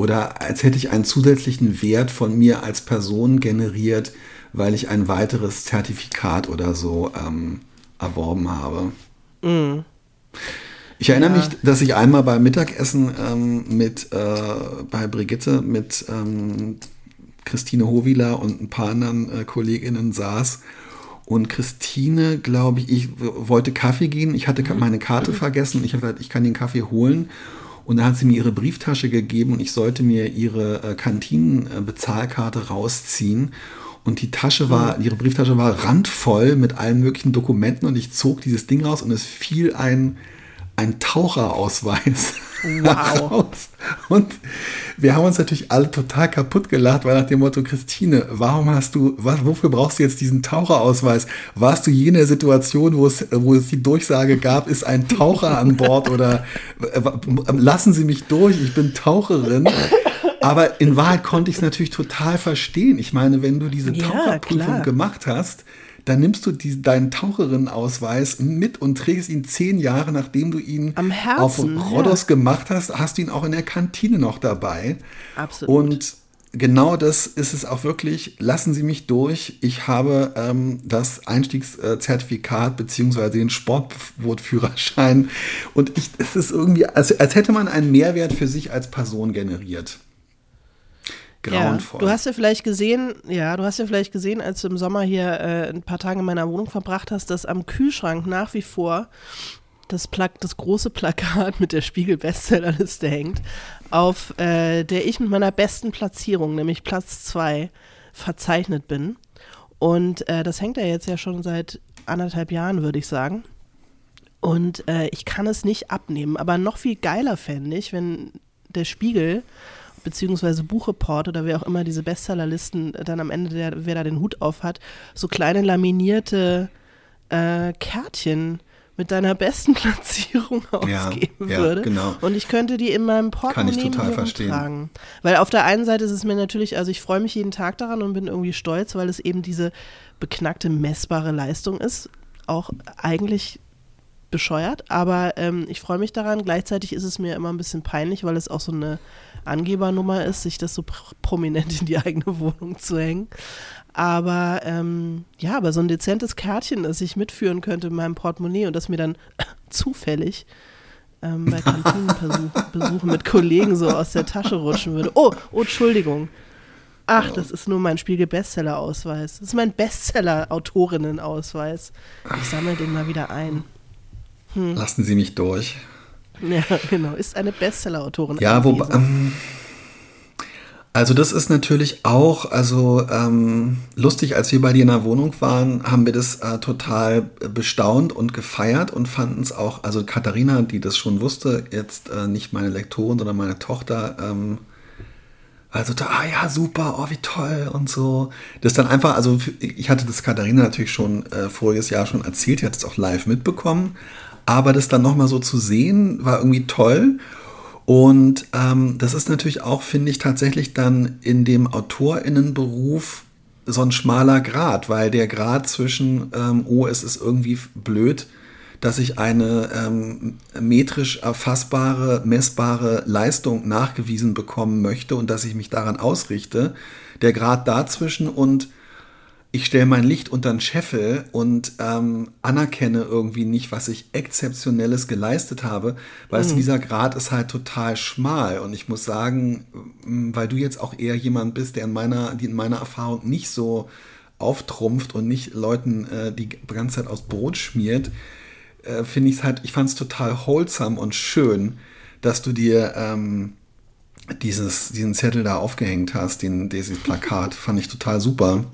S2: oder als hätte ich einen zusätzlichen Wert von mir als Person generiert, weil ich ein weiteres Zertifikat oder so ähm, erworben habe. Mm. Ich erinnere ja. mich, dass ich einmal beim Mittagessen ähm, mit äh, bei Brigitte mit ähm, Christine Hovila und ein paar anderen äh, Kolleginnen saß. Und Christine, glaube ich, ich wollte Kaffee gehen. Ich hatte meine Karte vergessen. Ich habe gesagt, ich kann den Kaffee holen. Und da hat sie mir ihre Brieftasche gegeben und ich sollte mir ihre äh, Kantinenbezahlkarte rausziehen. Und die Tasche war, ihre Brieftasche war randvoll mit allen möglichen Dokumenten und ich zog dieses Ding raus und es fiel ein, ein Taucherausweis wow. raus. Und wir haben uns natürlich alle total kaputt gelacht, weil nach dem Motto, Christine, warum hast du, was, wofür brauchst du jetzt diesen Taucherausweis? Warst du je in der Situation, wo es, wo es die Durchsage gab, ist ein Taucher an Bord oder äh, lassen Sie mich durch, ich bin Taucherin. Aber in Wahrheit konnte ich es natürlich total verstehen. Ich meine, wenn du diese ja, Taucherprüfung klar. gemacht hast, dann nimmst du die, deinen Taucherinnenausweis mit und trägst ihn zehn Jahre, nachdem du ihn
S3: Herzen,
S2: auf Rhodos ja. gemacht hast, hast du ihn auch in der Kantine noch dabei.
S3: Absolut.
S2: Und genau das ist es auch wirklich. Lassen Sie mich durch. Ich habe ähm, das Einstiegszertifikat beziehungsweise den Sportbootführerschein. Und ich, es ist irgendwie, als, als hätte man einen Mehrwert für sich als Person generiert grauenvoll.
S3: Ja, du hast ja vielleicht gesehen, ja, du hast ja vielleicht gesehen, als du im Sommer hier äh, ein paar Tage in meiner Wohnung verbracht hast, dass am Kühlschrank nach wie vor das, Pla das große Plakat mit der Spiegel-Bestsellerliste hängt, auf äh, der ich mit meiner besten Platzierung, nämlich Platz 2, verzeichnet bin. Und äh, das hängt ja jetzt ja schon seit anderthalb Jahren, würde ich sagen. Und äh, ich kann es nicht abnehmen. Aber noch viel geiler fände ich, wenn der Spiegel beziehungsweise Buchreport oder wer auch immer diese Bestsellerlisten dann am Ende, der, wer da den Hut auf hat, so kleine laminierte äh, Kärtchen mit deiner besten Platzierung ausgeben
S2: ja,
S3: würde.
S2: Ja, genau.
S3: Und ich könnte die in meinem Portemonnaie
S2: Kann ich total verstehen.
S3: tragen. Weil auf der einen Seite ist es mir natürlich, also ich freue mich jeden Tag daran und bin irgendwie stolz, weil es eben diese beknackte, messbare Leistung ist. Auch eigentlich bescheuert, aber ähm, ich freue mich daran. Gleichzeitig ist es mir immer ein bisschen peinlich, weil es auch so eine Angebernummer ist, sich das so pr prominent in die eigene Wohnung zu hängen. Aber ähm, ja, aber so ein dezentes Kärtchen, das ich mitführen könnte in meinem Portemonnaie und das mir dann zufällig ähm, bei Kantinenbesuchen mit Kollegen so aus der Tasche rutschen würde. Oh, oh, Entschuldigung. Ach, das ist nur mein Spiegel-Bestseller-Ausweis. Das ist mein Bestseller-Autorinnen-Ausweis. Ich sammle den mal wieder ein.
S2: Hm. Lassen Sie mich durch.
S3: Ja, genau. Ist eine Bestseller-Autorin.
S2: Ja, wobei. Ähm, also, das ist natürlich auch, also ähm, lustig, als wir bei dir in der Wohnung waren, haben wir das äh, total bestaunt und gefeiert und fanden es auch, also Katharina, die das schon wusste, jetzt äh, nicht meine Lektorin, sondern meine Tochter, ähm, also da, ah ja, super, oh, wie toll und so. Das dann einfach, also ich hatte das Katharina natürlich schon äh, voriges Jahr schon erzählt, die hat es auch live mitbekommen, aber das dann nochmal so zu sehen, war irgendwie toll. Und ähm, das ist natürlich auch, finde ich, tatsächlich dann in dem AutorInnenberuf so ein schmaler Grad, weil der Grad zwischen, ähm, oh, es ist irgendwie blöd, dass ich eine ähm, metrisch erfassbare, messbare Leistung nachgewiesen bekommen möchte und dass ich mich daran ausrichte, der Grad dazwischen und ich stelle mein Licht unter den Scheffel und ähm, anerkenne irgendwie nicht, was ich Exzeptionelles geleistet habe, weil mhm. dieser Grad ist halt total schmal. Und ich muss sagen, weil du jetzt auch eher jemand bist, der in meiner, die in meiner Erfahrung nicht so auftrumpft und nicht Leuten äh, die ganze Zeit aus Brot schmiert, äh, finde ich es halt, ich fand es total wholesome und schön, dass du dir ähm, dieses, diesen Zettel da aufgehängt hast, den, dieses Plakat, fand ich total super.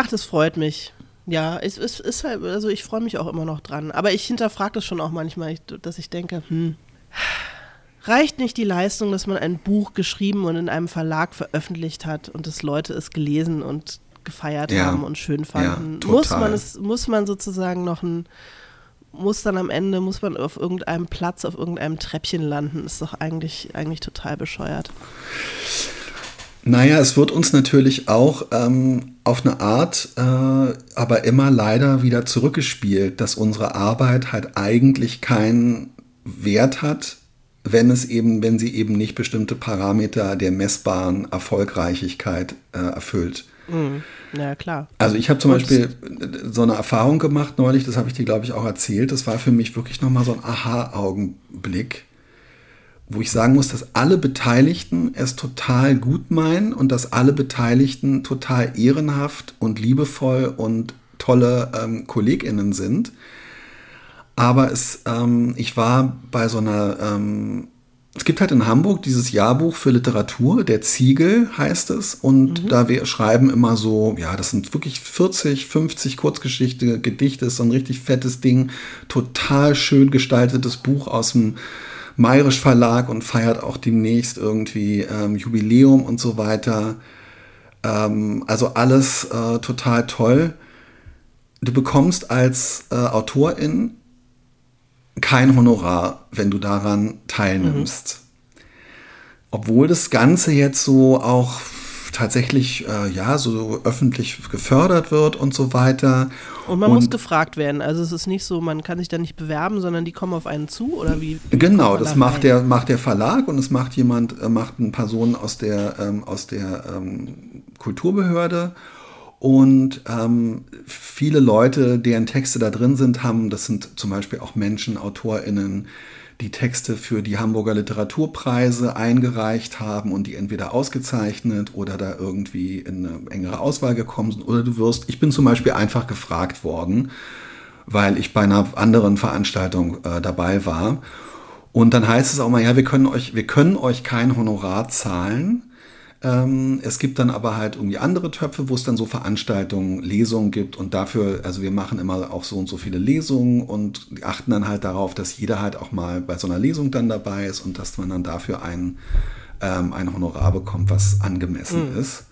S3: Ach, das freut mich. Ja, es, es ist halt, also ich freue mich auch immer noch dran. Aber ich hinterfrage das schon auch manchmal, dass ich denke, hm, reicht nicht die Leistung, dass man ein Buch geschrieben und in einem Verlag veröffentlicht hat und dass Leute es gelesen und gefeiert ja. haben und schön fanden. Ja, muss man es, muss man sozusagen noch ein, muss dann am Ende, muss man auf irgendeinem Platz, auf irgendeinem Treppchen landen, ist doch eigentlich, eigentlich total bescheuert.
S2: Naja, es wird uns natürlich auch ähm, auf eine Art, äh, aber immer leider wieder zurückgespielt, dass unsere Arbeit halt eigentlich keinen Wert hat, wenn es eben, wenn sie eben nicht bestimmte Parameter der messbaren Erfolgreichigkeit äh, erfüllt.
S3: Mhm. Ja, klar.
S2: Also ich habe zum Beispiel so eine Erfahrung gemacht neulich, das habe ich dir, glaube ich, auch erzählt. Das war für mich wirklich nochmal so ein Aha-Augenblick wo ich sagen muss, dass alle Beteiligten es total gut meinen und dass alle Beteiligten total ehrenhaft und liebevoll und tolle ähm, KollegInnen sind. Aber es, ähm, ich war bei so einer, ähm, es gibt halt in Hamburg dieses Jahrbuch für Literatur, der Ziegel heißt es. Und mhm. da wir schreiben immer so, ja, das sind wirklich 40, 50 Kurzgeschichte, Gedichte, so ein richtig fettes Ding, total schön gestaltetes Buch aus dem Mayrisch Verlag und feiert auch demnächst irgendwie ähm, Jubiläum und so weiter. Ähm, also alles äh, total toll. Du bekommst als äh, Autorin kein Honorar, wenn du daran teilnimmst. Mhm. Obwohl das Ganze jetzt so auch tatsächlich äh, ja so öffentlich gefördert wird und so weiter.
S3: Und man und, muss gefragt werden. Also es ist nicht so, man kann sich da nicht bewerben, sondern die kommen auf einen zu oder wie?
S2: Genau, das da macht der macht der Verlag und es macht jemand äh, macht eine Person aus der ähm, aus der ähm, Kulturbehörde. Und ähm, viele Leute, deren Texte da drin sind, haben, das sind zum Beispiel auch Menschen, AutorInnen, die Texte für die Hamburger Literaturpreise eingereicht haben und die entweder ausgezeichnet oder da irgendwie in eine engere Auswahl gekommen sind. Oder du wirst, ich bin zum Beispiel einfach gefragt worden, weil ich bei einer anderen Veranstaltung äh, dabei war. Und dann heißt es auch mal, ja, wir können euch, wir können euch kein Honorar zahlen. Ähm, es gibt dann aber halt irgendwie andere Töpfe, wo es dann so Veranstaltungen, Lesungen gibt und dafür, also wir machen immer auch so und so viele Lesungen und achten dann halt darauf, dass jeder halt auch mal bei so einer Lesung dann dabei ist und dass man dann dafür ein, ähm, ein Honorar bekommt, was angemessen mhm. ist.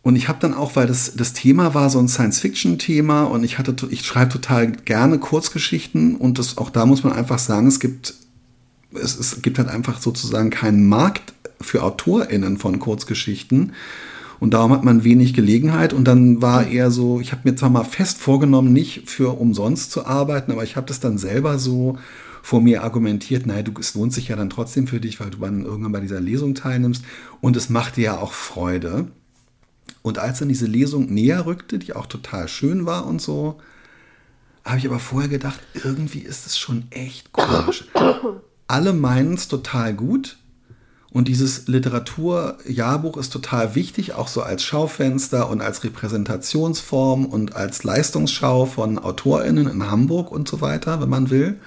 S2: Und ich habe dann auch, weil das, das Thema war so ein Science-Fiction-Thema und ich hatte, ich schreibe total gerne Kurzgeschichten und das, auch da muss man einfach sagen, es gibt, es, es gibt halt einfach sozusagen keinen Markt für AutorInnen von Kurzgeschichten. Und darum hat man wenig Gelegenheit. Und dann war eher so, ich habe mir zwar mal fest vorgenommen, nicht für umsonst zu arbeiten, aber ich habe das dann selber so vor mir argumentiert, naja, du, es lohnt sich ja dann trotzdem für dich, weil du dann irgendwann bei dieser Lesung teilnimmst. Und es macht dir ja auch Freude. Und als dann diese Lesung näher rückte, die auch total schön war und so, habe ich aber vorher gedacht, irgendwie ist es schon echt komisch. Alle meinen es total gut. Und dieses Literaturjahrbuch ist total wichtig, auch so als Schaufenster und als Repräsentationsform und als Leistungsschau von AutorInnen in Hamburg und so weiter, wenn man will.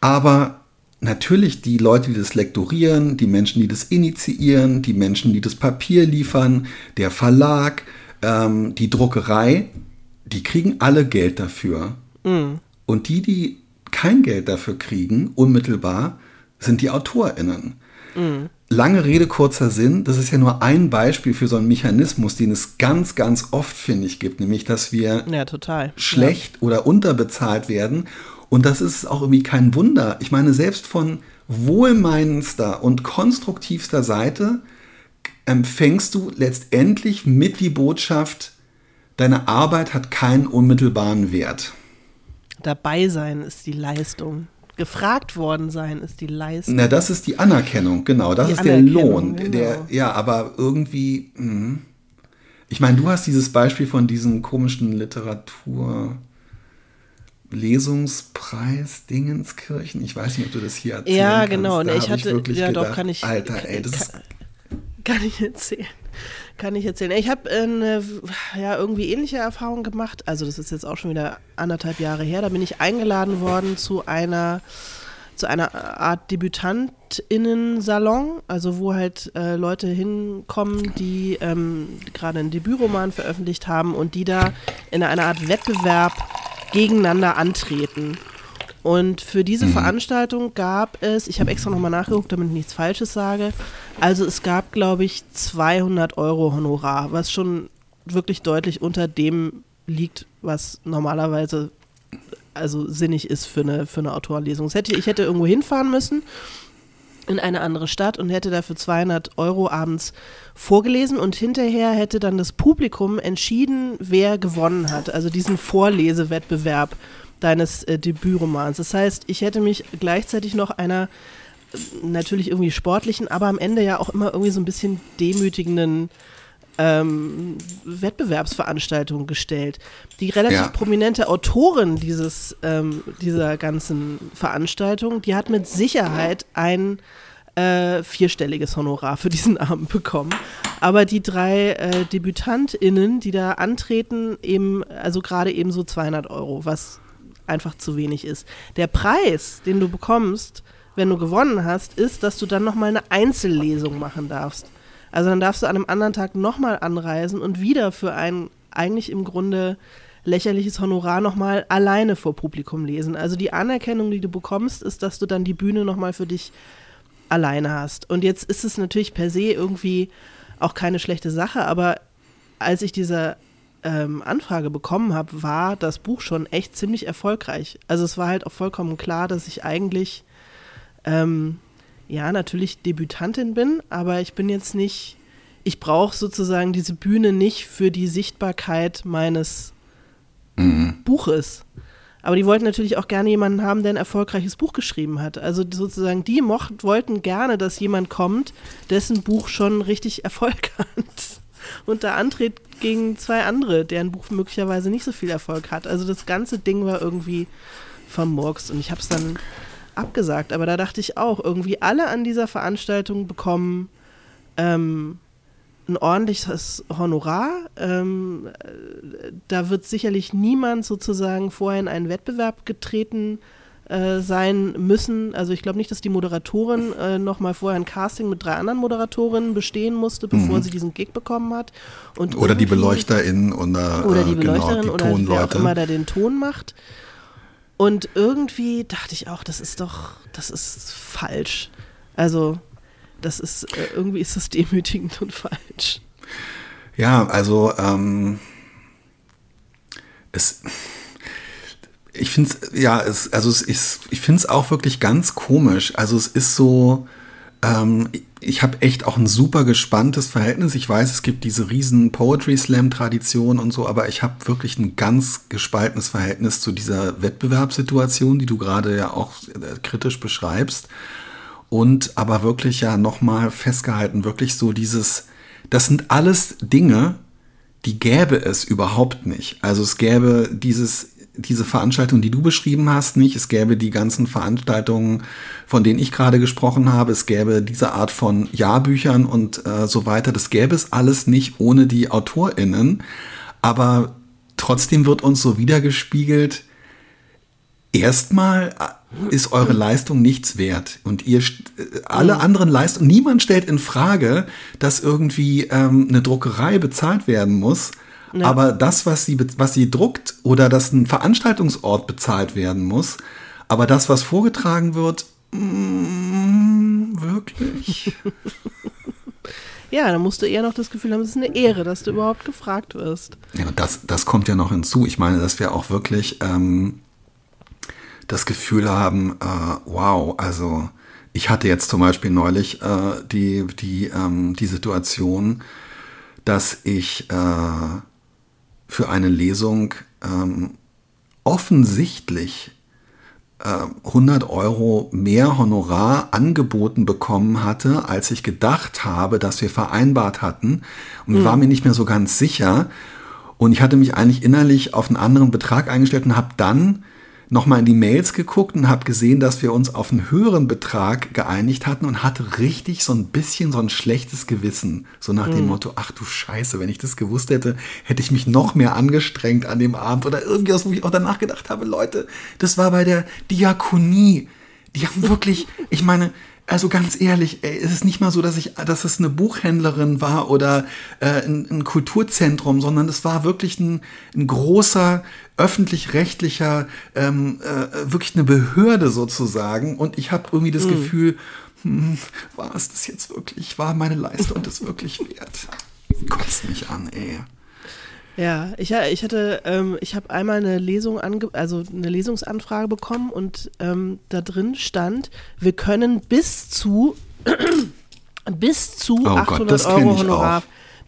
S2: Aber natürlich die Leute, die das lektorieren, die Menschen, die das initiieren, die Menschen, die das Papier liefern, der Verlag, ähm, die Druckerei, die kriegen alle Geld dafür. Mhm. Und die, die kein Geld dafür kriegen, unmittelbar, sind die AutorInnen. Mhm. Lange Rede, kurzer Sinn, das ist ja nur ein Beispiel für so einen Mechanismus, den es ganz, ganz oft, finde ich, gibt, nämlich dass wir
S3: ja,
S2: schlecht ja. oder unterbezahlt werden und das ist auch irgendwie kein Wunder. Ich meine, selbst von wohlmeinendster und konstruktivster Seite empfängst du letztendlich mit die Botschaft, deine Arbeit hat keinen unmittelbaren Wert.
S3: Dabei sein ist die Leistung. Gefragt worden sein ist die Leistung.
S2: Na, das ist die Anerkennung, genau. Das die ist der Lohn. Genau. Der, ja, aber irgendwie. Mh. Ich meine, du hast dieses Beispiel von diesen komischen Literatur. Lesungspreis Dingenskirchen. Ich weiß nicht, ob du das hier erzählen
S3: Ja, genau.
S2: Da
S3: ich hatte,
S2: ich
S3: ja,
S2: gedacht,
S3: doch, kann ich.
S2: Alter, ey, das
S3: kann, kann ich erzählen. Kann ich erzählen. Ich habe eine ja, irgendwie ähnliche Erfahrung gemacht. Also, das ist jetzt auch schon wieder anderthalb Jahre her. Da bin ich eingeladen worden zu einer zu einer Art Debütantinnen-Salon, also wo halt äh, Leute hinkommen, die ähm, gerade einen Debütroman veröffentlicht haben und die da in einer Art Wettbewerb gegeneinander antreten. Und für diese mhm. Veranstaltung gab es, ich habe extra nochmal nachgeguckt, damit ich nichts Falsches sage, also es gab, glaube ich, 200 Euro Honorar, was schon wirklich deutlich unter dem liegt, was normalerweise also sinnig ist für eine, für eine Autorenlesung. Hätte, ich hätte irgendwo hinfahren müssen in eine andere Stadt und hätte dafür 200 Euro abends vorgelesen und hinterher hätte dann das Publikum entschieden, wer gewonnen hat. Also diesen Vorlesewettbewerb deines äh, Debütromans. Das heißt, ich hätte mich gleichzeitig noch einer äh, natürlich irgendwie sportlichen, aber am Ende ja auch immer irgendwie so ein bisschen demütigenden ähm, Wettbewerbsveranstaltung gestellt. Die relativ ja. prominente Autorin dieses, ähm, dieser ganzen Veranstaltung, die hat mit Sicherheit ein äh, vierstelliges Honorar für diesen Abend bekommen. Aber die drei äh, DebütantInnen, die da antreten, eben, also gerade eben so 200 Euro, was einfach zu wenig ist. Der Preis, den du bekommst, wenn du gewonnen hast, ist, dass du dann nochmal eine Einzellesung machen darfst. Also dann darfst du an einem anderen Tag nochmal anreisen und wieder für ein eigentlich im Grunde lächerliches Honorar nochmal alleine vor Publikum lesen. Also die Anerkennung, die du bekommst, ist, dass du dann die Bühne nochmal für dich alleine hast. Und jetzt ist es natürlich per se irgendwie auch keine schlechte Sache, aber als ich diese ähm, Anfrage bekommen habe, war das Buch schon echt ziemlich erfolgreich. Also es war halt auch vollkommen klar, dass ich eigentlich ähm, ja, natürlich Debütantin bin, aber ich bin jetzt nicht, ich brauche sozusagen diese Bühne nicht für die Sichtbarkeit meines mhm. Buches. Aber die wollten natürlich auch gerne jemanden haben, der ein erfolgreiches Buch geschrieben hat. Also sozusagen, die mocht, wollten gerne, dass jemand kommt, dessen Buch schon richtig Erfolg hat. Und da antritt gegen zwei andere, deren Buch möglicherweise nicht so viel Erfolg hat. Also das ganze Ding war irgendwie vermurkst. Und ich habe es dann abgesagt. Aber da dachte ich auch, irgendwie alle an dieser Veranstaltung bekommen ähm, ein ordentliches Honorar. Ähm, äh, da wird sicherlich niemand sozusagen vorher in einen Wettbewerb getreten äh, sein müssen. Also ich glaube nicht, dass die Moderatorin äh, noch mal vorher ein Casting mit drei anderen Moderatorinnen bestehen musste, bevor mhm. sie diesen Gig bekommen hat.
S2: Und oder die Beleuchterin oder,
S3: oder die Beleuchterin genau, die oder Tonleute. wer auch immer da den Ton macht. Und irgendwie dachte ich auch, das ist doch, das ist falsch. Also das ist, äh, irgendwie ist das demütigend und falsch.
S2: Ja, also ähm, es, ich finde es, ja, es, also es ist, ich finde es auch wirklich ganz komisch. Also es ist so, ähm, ich habe echt auch ein super gespanntes Verhältnis. Ich weiß, es gibt diese riesen Poetry Slam Tradition und so, aber ich habe wirklich ein ganz gespaltenes Verhältnis zu dieser Wettbewerbssituation, die du gerade ja auch äh, kritisch beschreibst und aber wirklich ja nochmal festgehalten, wirklich so dieses, das sind alles Dinge, die gäbe es überhaupt nicht. Also es gäbe dieses, diese Veranstaltung, die du beschrieben hast, nicht. Es gäbe die ganzen Veranstaltungen, von denen ich gerade gesprochen habe. Es gäbe diese Art von Jahrbüchern und äh, so weiter. Das gäbe es alles nicht ohne die AutorInnen. Aber trotzdem wird uns so wiedergespiegelt, erstmal ist eure Leistung nichts wert. Und ihr alle mhm. anderen Leistungen, niemand stellt in Frage, dass irgendwie ähm, eine Druckerei bezahlt werden muss. Ja. Aber das, was sie, was sie druckt oder dass ein Veranstaltungsort bezahlt werden muss, aber das, was vorgetragen wird, mm, wirklich.
S3: Ja, dann musst du eher noch das Gefühl haben, es ist eine Ehre, dass du überhaupt gefragt wirst.
S2: Ja, das, das kommt ja noch hinzu. Ich meine, dass wir auch wirklich ähm, das Gefühl haben, äh, wow, also ich hatte jetzt zum Beispiel neulich äh, die, die, ähm, die Situation, dass ich äh, für eine Lesung ähm, offensichtlich 100 äh, Euro mehr Honorar angeboten bekommen hatte, als ich gedacht habe, dass wir vereinbart hatten. Und mhm. war mir nicht mehr so ganz sicher. Und ich hatte mich eigentlich innerlich auf einen anderen Betrag eingestellt und habe dann nochmal in die Mails geguckt und habe gesehen, dass wir uns auf einen höheren Betrag geeinigt hatten und hatte richtig so ein bisschen so ein schlechtes Gewissen. So nach dem mhm. Motto, ach du Scheiße, wenn ich das gewusst hätte, hätte ich mich noch mehr angestrengt an dem Abend oder irgendwas, wo ich auch danach gedacht habe, Leute, das war bei der Diakonie. Die haben wirklich, ich meine, also ganz ehrlich, ey, es ist nicht mal so, dass ich, dass es eine Buchhändlerin war oder äh, ein, ein Kulturzentrum, sondern es war wirklich ein, ein großer öffentlich-rechtlicher, ähm, äh, wirklich eine Behörde sozusagen. Und ich habe irgendwie das mhm. Gefühl, hm, war es das jetzt wirklich? War meine Leistung das wirklich wert? Kotzt mich an, ey.
S3: Ja, ich, ich hatte, ähm, ich habe einmal eine Lesung, ange also eine Lesungsanfrage bekommen und ähm, da drin stand, wir können bis zu bis zu oh 800 Gott, Euro Honorar,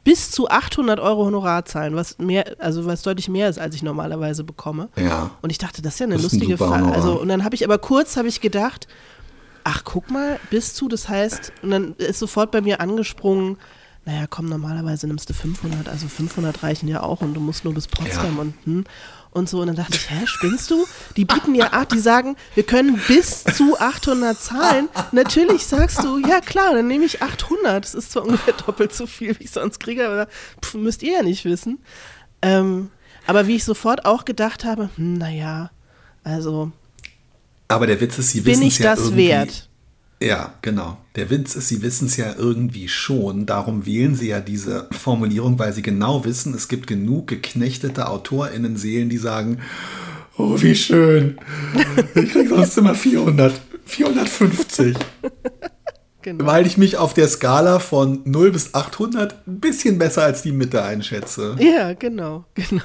S3: bis zu 800 Euro Honorar zahlen, was mehr, also was deutlich mehr ist, als ich normalerweise bekomme.
S2: Ja.
S3: Und ich dachte, das ist ja eine lustige Frage. Also und dann habe ich aber kurz habe ich gedacht, ach guck mal, bis zu, das heißt, und dann ist sofort bei mir angesprungen naja, komm, normalerweise nimmst du 500, also 500 reichen ja auch und du musst nur bis Potsdam ja. und hm, und so. Und dann dachte ich, hä, spinnst du? Die bieten ja ab, die sagen, wir können bis zu 800 zahlen. Natürlich sagst du, ja klar, dann nehme ich 800. Das ist zwar ungefähr doppelt so viel, wie ich sonst kriege, aber pff, müsst ihr ja nicht wissen. Ähm, aber wie ich sofort auch gedacht habe, hm, naja, also.
S2: Aber der Witz ist, sie
S3: wissen
S2: Bin
S3: ich ja das wert?
S2: Ja, genau. Der Witz ist, sie wissen es ja irgendwie schon. Darum wählen sie ja diese Formulierung, weil sie genau wissen, es gibt genug geknechtete AutorInnen-Seelen, die sagen, oh, wie schön. Ich krieg sonst immer 400, 450. Genau. Weil ich mich auf der Skala von 0 bis 800 ein bisschen besser als die Mitte einschätze.
S3: Ja, genau, genau.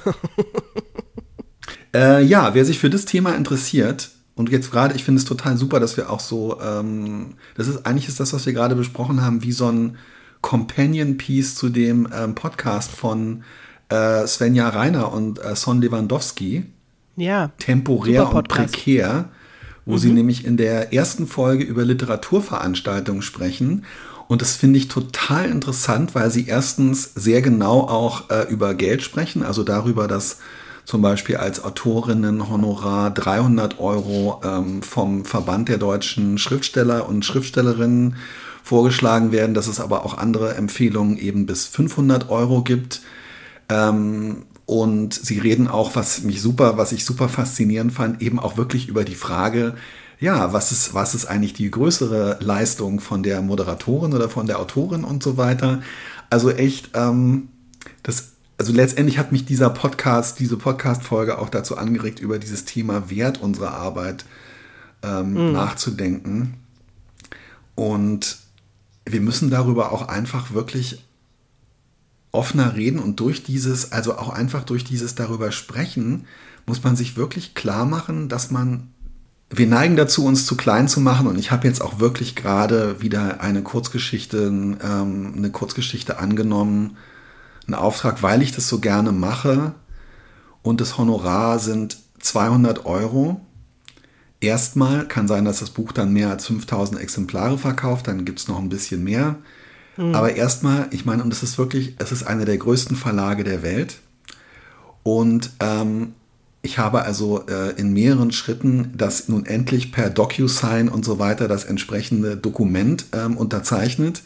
S2: Äh, ja, wer sich für das Thema interessiert, und jetzt gerade, ich finde es total super, dass wir auch so, ähm, das ist eigentlich ist das, was wir gerade besprochen haben, wie so ein Companion-Piece zu dem ähm, Podcast von äh, Svenja Reiner und äh, Son Lewandowski.
S3: Ja.
S2: Temporär und prekär, wo mhm. sie nämlich in der ersten Folge über Literaturveranstaltungen sprechen. Und das finde ich total interessant, weil sie erstens sehr genau auch äh, über Geld sprechen, also darüber, dass zum Beispiel als Autorinnenhonorar 300 Euro ähm, vom Verband der deutschen Schriftsteller und Schriftstellerinnen vorgeschlagen werden, dass es aber auch andere Empfehlungen eben bis 500 Euro gibt. Ähm, und sie reden auch, was mich super, was ich super faszinierend fand, eben auch wirklich über die Frage, ja, was ist, was ist eigentlich die größere Leistung von der Moderatorin oder von der Autorin und so weiter. Also echt, ähm, das, also letztendlich hat mich dieser Podcast, diese Podcast-Folge auch dazu angeregt, über dieses Thema Wert unserer Arbeit ähm, mhm. nachzudenken. Und wir müssen darüber auch einfach wirklich offener reden und durch dieses, also auch einfach durch dieses darüber sprechen, muss man sich wirklich klar machen, dass man, wir neigen dazu, uns zu klein zu machen und ich habe jetzt auch wirklich gerade wieder eine Kurzgeschichte, ähm, eine Kurzgeschichte angenommen, einen Auftrag, weil ich das so gerne mache und das Honorar sind 200 Euro. Erstmal kann sein, dass das Buch dann mehr als 5000 Exemplare verkauft, dann gibt es noch ein bisschen mehr. Mhm. Aber erstmal, ich meine, und es ist wirklich, es ist einer der größten Verlage der Welt. Und ähm, ich habe also äh, in mehreren Schritten das nun endlich per DocuSign und so weiter das entsprechende Dokument ähm, unterzeichnet.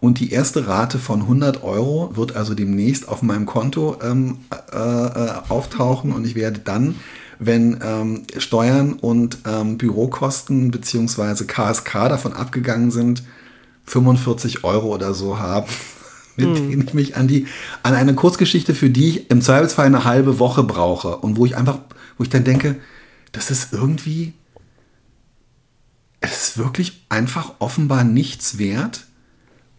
S2: Und die erste Rate von 100 Euro wird also demnächst auf meinem Konto ähm, äh, äh, auftauchen und ich werde dann, wenn ähm, Steuern und ähm, Bürokosten bzw. KSK davon abgegangen sind, 45 Euro oder so haben, mit hm. denen ich mich an die, an eine Kurzgeschichte, für die ich im Zweifelsfall eine halbe Woche brauche und wo ich einfach, wo ich dann denke, das ist irgendwie, es ist wirklich einfach offenbar nichts wert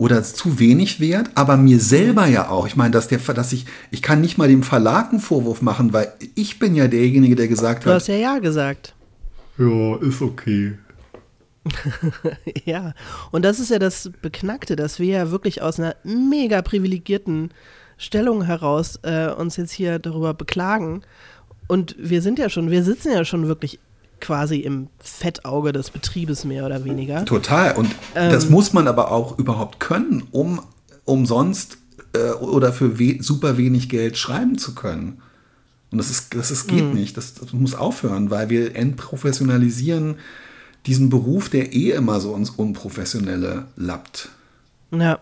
S2: oder zu wenig wert, aber mir selber ja auch. Ich meine, dass der, dass ich, ich kann nicht mal dem Verlag einen Vorwurf machen, weil ich bin ja derjenige, der gesagt
S3: du
S2: hat.
S3: Du hast ja ja gesagt.
S2: Ja, ist okay.
S3: ja, und das ist ja das Beknackte, dass wir ja wirklich aus einer mega privilegierten Stellung heraus äh, uns jetzt hier darüber beklagen. Und wir sind ja schon, wir sitzen ja schon wirklich quasi im Fettauge des Betriebes mehr oder weniger.
S2: Total. Und ähm, das muss man aber auch überhaupt können, um umsonst äh, oder für we super wenig Geld schreiben zu können. Und das ist, das ist, geht mhm. nicht. Das, das muss aufhören, weil wir entprofessionalisieren diesen Beruf, der eh immer so ins Unprofessionelle lappt.
S3: Ja.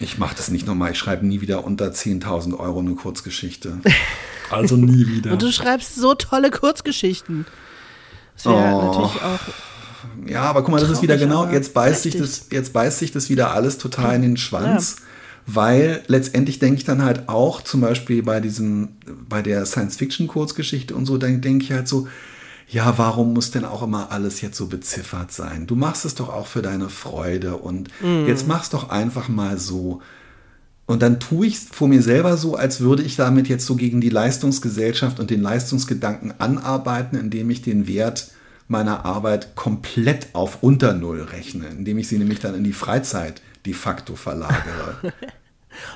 S2: Ich mache das nicht nochmal. Ich schreibe nie wieder unter 10.000 Euro eine Kurzgeschichte. Also nie wieder.
S3: Und du schreibst so tolle Kurzgeschichten. Das wäre oh. natürlich auch.
S2: Ja, aber guck mal, das ist wieder genau, jetzt beißt, sich das, jetzt beißt sich das wieder alles total in den Schwanz. Ja. Weil letztendlich denke ich dann halt auch, zum Beispiel bei diesem, bei der Science-Fiction-Kurzgeschichte und so, dann denke ich halt so, ja, warum muss denn auch immer alles jetzt so beziffert sein? Du machst es doch auch für deine Freude und mm. jetzt mach's doch einfach mal so. Und dann tue ich es vor mir selber so, als würde ich damit jetzt so gegen die Leistungsgesellschaft und den Leistungsgedanken anarbeiten, indem ich den Wert meiner Arbeit komplett auf unter Null rechne, indem ich sie nämlich dann in die Freizeit de facto verlagere.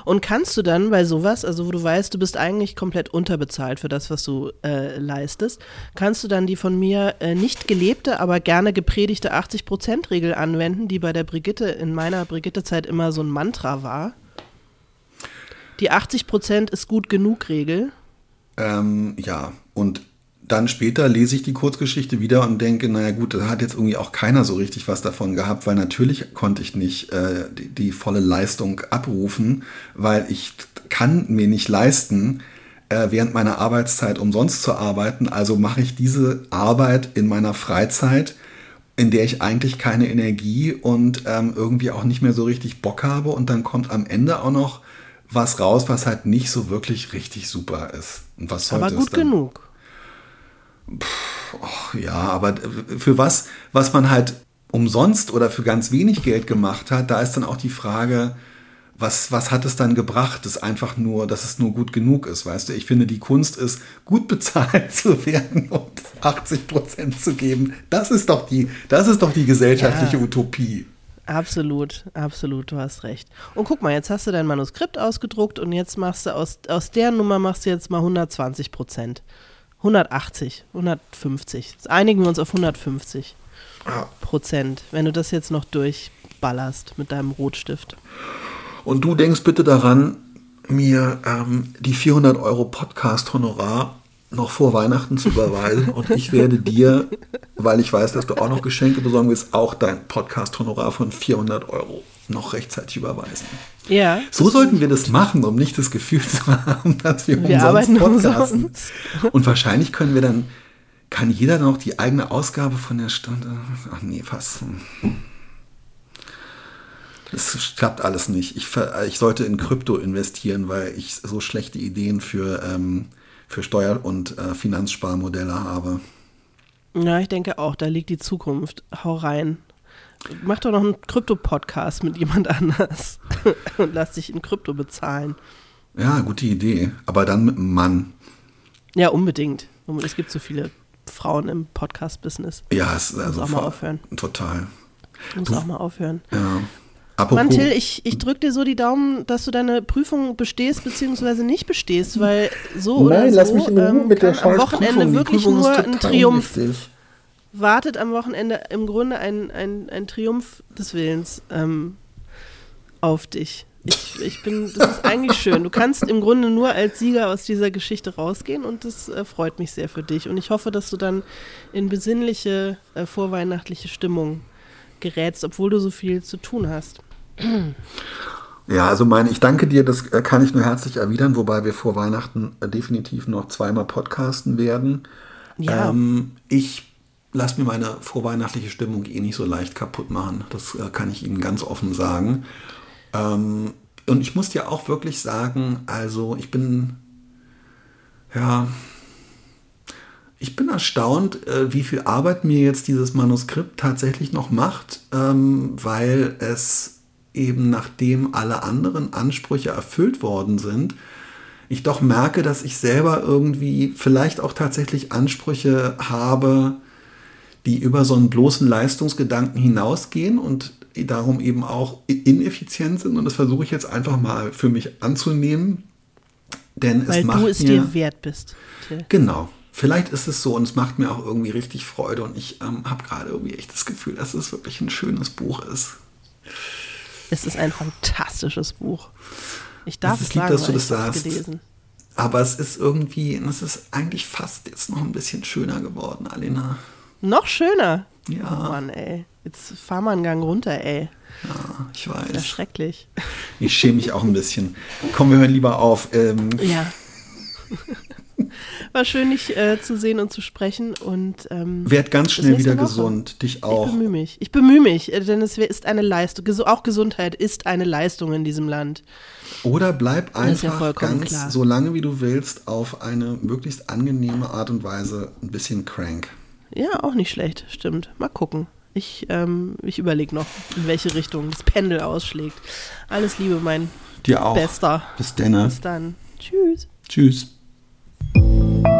S3: Und kannst du dann bei sowas, also wo du weißt, du bist eigentlich komplett unterbezahlt für das, was du äh, leistest, kannst du dann die von mir äh, nicht gelebte, aber gerne gepredigte 80%-Regel anwenden, die bei der Brigitte in meiner Brigitte-Zeit immer so ein Mantra war? Die 80% ist gut genug Regel.
S2: Ähm, ja, und dann später lese ich die Kurzgeschichte wieder und denke, naja gut, da hat jetzt irgendwie auch keiner so richtig was davon gehabt, weil natürlich konnte ich nicht äh, die, die, volle Leistung abrufen, weil ich kann mir nicht leisten, äh, während meiner Arbeitszeit umsonst zu arbeiten. Also mache ich diese Arbeit in meiner Freizeit, in der ich eigentlich keine Energie und ähm, irgendwie auch nicht mehr so richtig Bock habe. Und dann kommt am Ende auch noch was raus, was halt nicht so wirklich richtig super ist. Und was
S3: sollte Aber gut genug.
S2: Puh, oh, ja, aber für was, was man halt umsonst oder für ganz wenig Geld gemacht hat, da ist dann auch die Frage, was, was hat es dann gebracht, dass einfach nur, dass es nur gut genug ist, weißt du? Ich finde, die Kunst ist, gut bezahlt zu werden und 80 Prozent zu geben. Das ist doch die, das ist doch die gesellschaftliche ja. Utopie.
S3: Absolut, absolut, du hast recht. Und guck mal, jetzt hast du dein Manuskript ausgedruckt und jetzt machst du aus, aus der Nummer machst du jetzt mal 120 Prozent. 180, 150. Jetzt einigen wir uns auf 150 Prozent, wenn du das jetzt noch durchballerst mit deinem Rotstift.
S2: Und du denkst bitte daran, mir ähm, die 400 Euro Podcast-Honorar noch vor Weihnachten zu überweisen und ich werde dir, weil ich weiß, dass du auch noch Geschenke besorgen willst, auch dein Podcast-Honorar von 400 Euro noch rechtzeitig überweisen.
S3: Ja.
S2: So sollten wir das machen, um nicht das Gefühl zu haben, dass wir,
S3: Wir
S2: umsonst
S3: arbeiten
S2: podcasten.
S3: umsonst.
S2: Und wahrscheinlich können wir dann, kann jeder noch die eigene Ausgabe von der Stunde, ach nee, fast. Das klappt alles nicht. Ich, ich sollte in Krypto investieren, weil ich so schlechte Ideen für, ähm, für Steuer- und äh, Finanzsparmodelle habe.
S3: Ja, ich denke auch, da liegt die Zukunft. Hau rein. Mach doch noch einen Krypto-Podcast mit jemand anders und lass dich in Krypto bezahlen.
S2: Ja, gute Idee. Aber dann mit einem Mann.
S3: Ja, unbedingt. Es gibt so viele Frauen im Podcast-Business.
S2: Ja, es ist also
S3: auch mal aufhören.
S2: Total.
S3: Muss
S2: Du-
S3: auch mal aufhören.
S2: Ja. Apropos,
S3: Mann, Till, ich, ich drücke dir so die Daumen, dass du deine Prüfung bestehst bzw. nicht bestehst, weil so oder so ähm, am Wochenende wirklich nur ein Triumph wartet am Wochenende im Grunde ein, ein, ein Triumph des Willens ähm, auf dich. Ich, ich bin, das ist eigentlich schön. Du kannst im Grunde nur als Sieger aus dieser Geschichte rausgehen und das äh, freut mich sehr für dich. Und ich hoffe, dass du dann in besinnliche, äh, vorweihnachtliche Stimmung gerätst, obwohl du so viel zu tun hast.
S2: Ja, also meine, ich danke dir, das äh, kann ich nur herzlich erwidern, wobei wir vor Weihnachten äh, definitiv noch zweimal podcasten werden.
S3: Ja.
S2: Ähm, ich lasse mir meine vorweihnachtliche Stimmung eh nicht so leicht kaputt machen. Das äh, kann ich Ihnen ganz offen sagen. Ähm, und ich muss dir auch wirklich sagen, also ich bin, ja, ich bin erstaunt, äh, wie viel Arbeit mir jetzt dieses Manuskript tatsächlich noch macht, ähm, weil es eben nachdem alle anderen Ansprüche erfüllt worden sind, ich doch merke, dass ich selber irgendwie vielleicht auch tatsächlich Ansprüche habe, die über so einen bloßen Leistungsgedanken hinausgehen und darum eben auch ineffizient sind. Und das versuche ich jetzt einfach mal für mich anzunehmen. Denn es
S3: Weil
S2: macht
S3: du es
S2: mir,
S3: dir wert bist. Till.
S2: Genau. Vielleicht ist es so und es macht mir auch irgendwie richtig Freude und ich ähm, habe gerade irgendwie echt das Gefühl, dass es wirklich ein schönes Buch ist.
S3: Es ist ein fantastisches Buch. Ich darf es
S2: lieb,
S3: sagen,
S2: dass du das sagst.
S3: gelesen.
S2: Aber es ist irgendwie, es ist eigentlich fast jetzt noch ein bisschen schöner geworden, Alena.
S3: Noch schöner.
S2: Ja.
S3: Oh Mann, ey. Jetzt fahr mal einen Gang runter, ey.
S2: Ja, ich
S3: Das ist
S2: weiß.
S3: schrecklich.
S2: Ich schäme mich auch ein bisschen. Komm, wir hören lieber auf. Ähm,
S3: Ja. War schön, dich äh, zu sehen und zu sprechen. Und ähm,
S2: werd ganz schnell wieder
S3: Woche.
S2: gesund. Dich
S3: Ich
S2: auch.
S3: bemühe mich. Ich bemühe mich, äh, denn es ist eine Leistung. Auch Gesundheit ist eine Leistung in diesem Land.
S2: Oder bleib
S3: ja
S2: einfach
S3: vollkommen
S2: ganz
S3: klar.
S2: so lange wie du willst auf eine möglichst angenehme Art und Weise ein bisschen crank.
S3: Ja, auch nicht schlecht, stimmt. Mal gucken. Ich, ähm, ich überlege noch, in welche Richtung das Pendel ausschlägt. Alles Liebe, mein
S2: Dir auch.
S3: Bester.
S2: Bis dann.
S3: Bis dann. Tschüss.
S2: Tschüss. you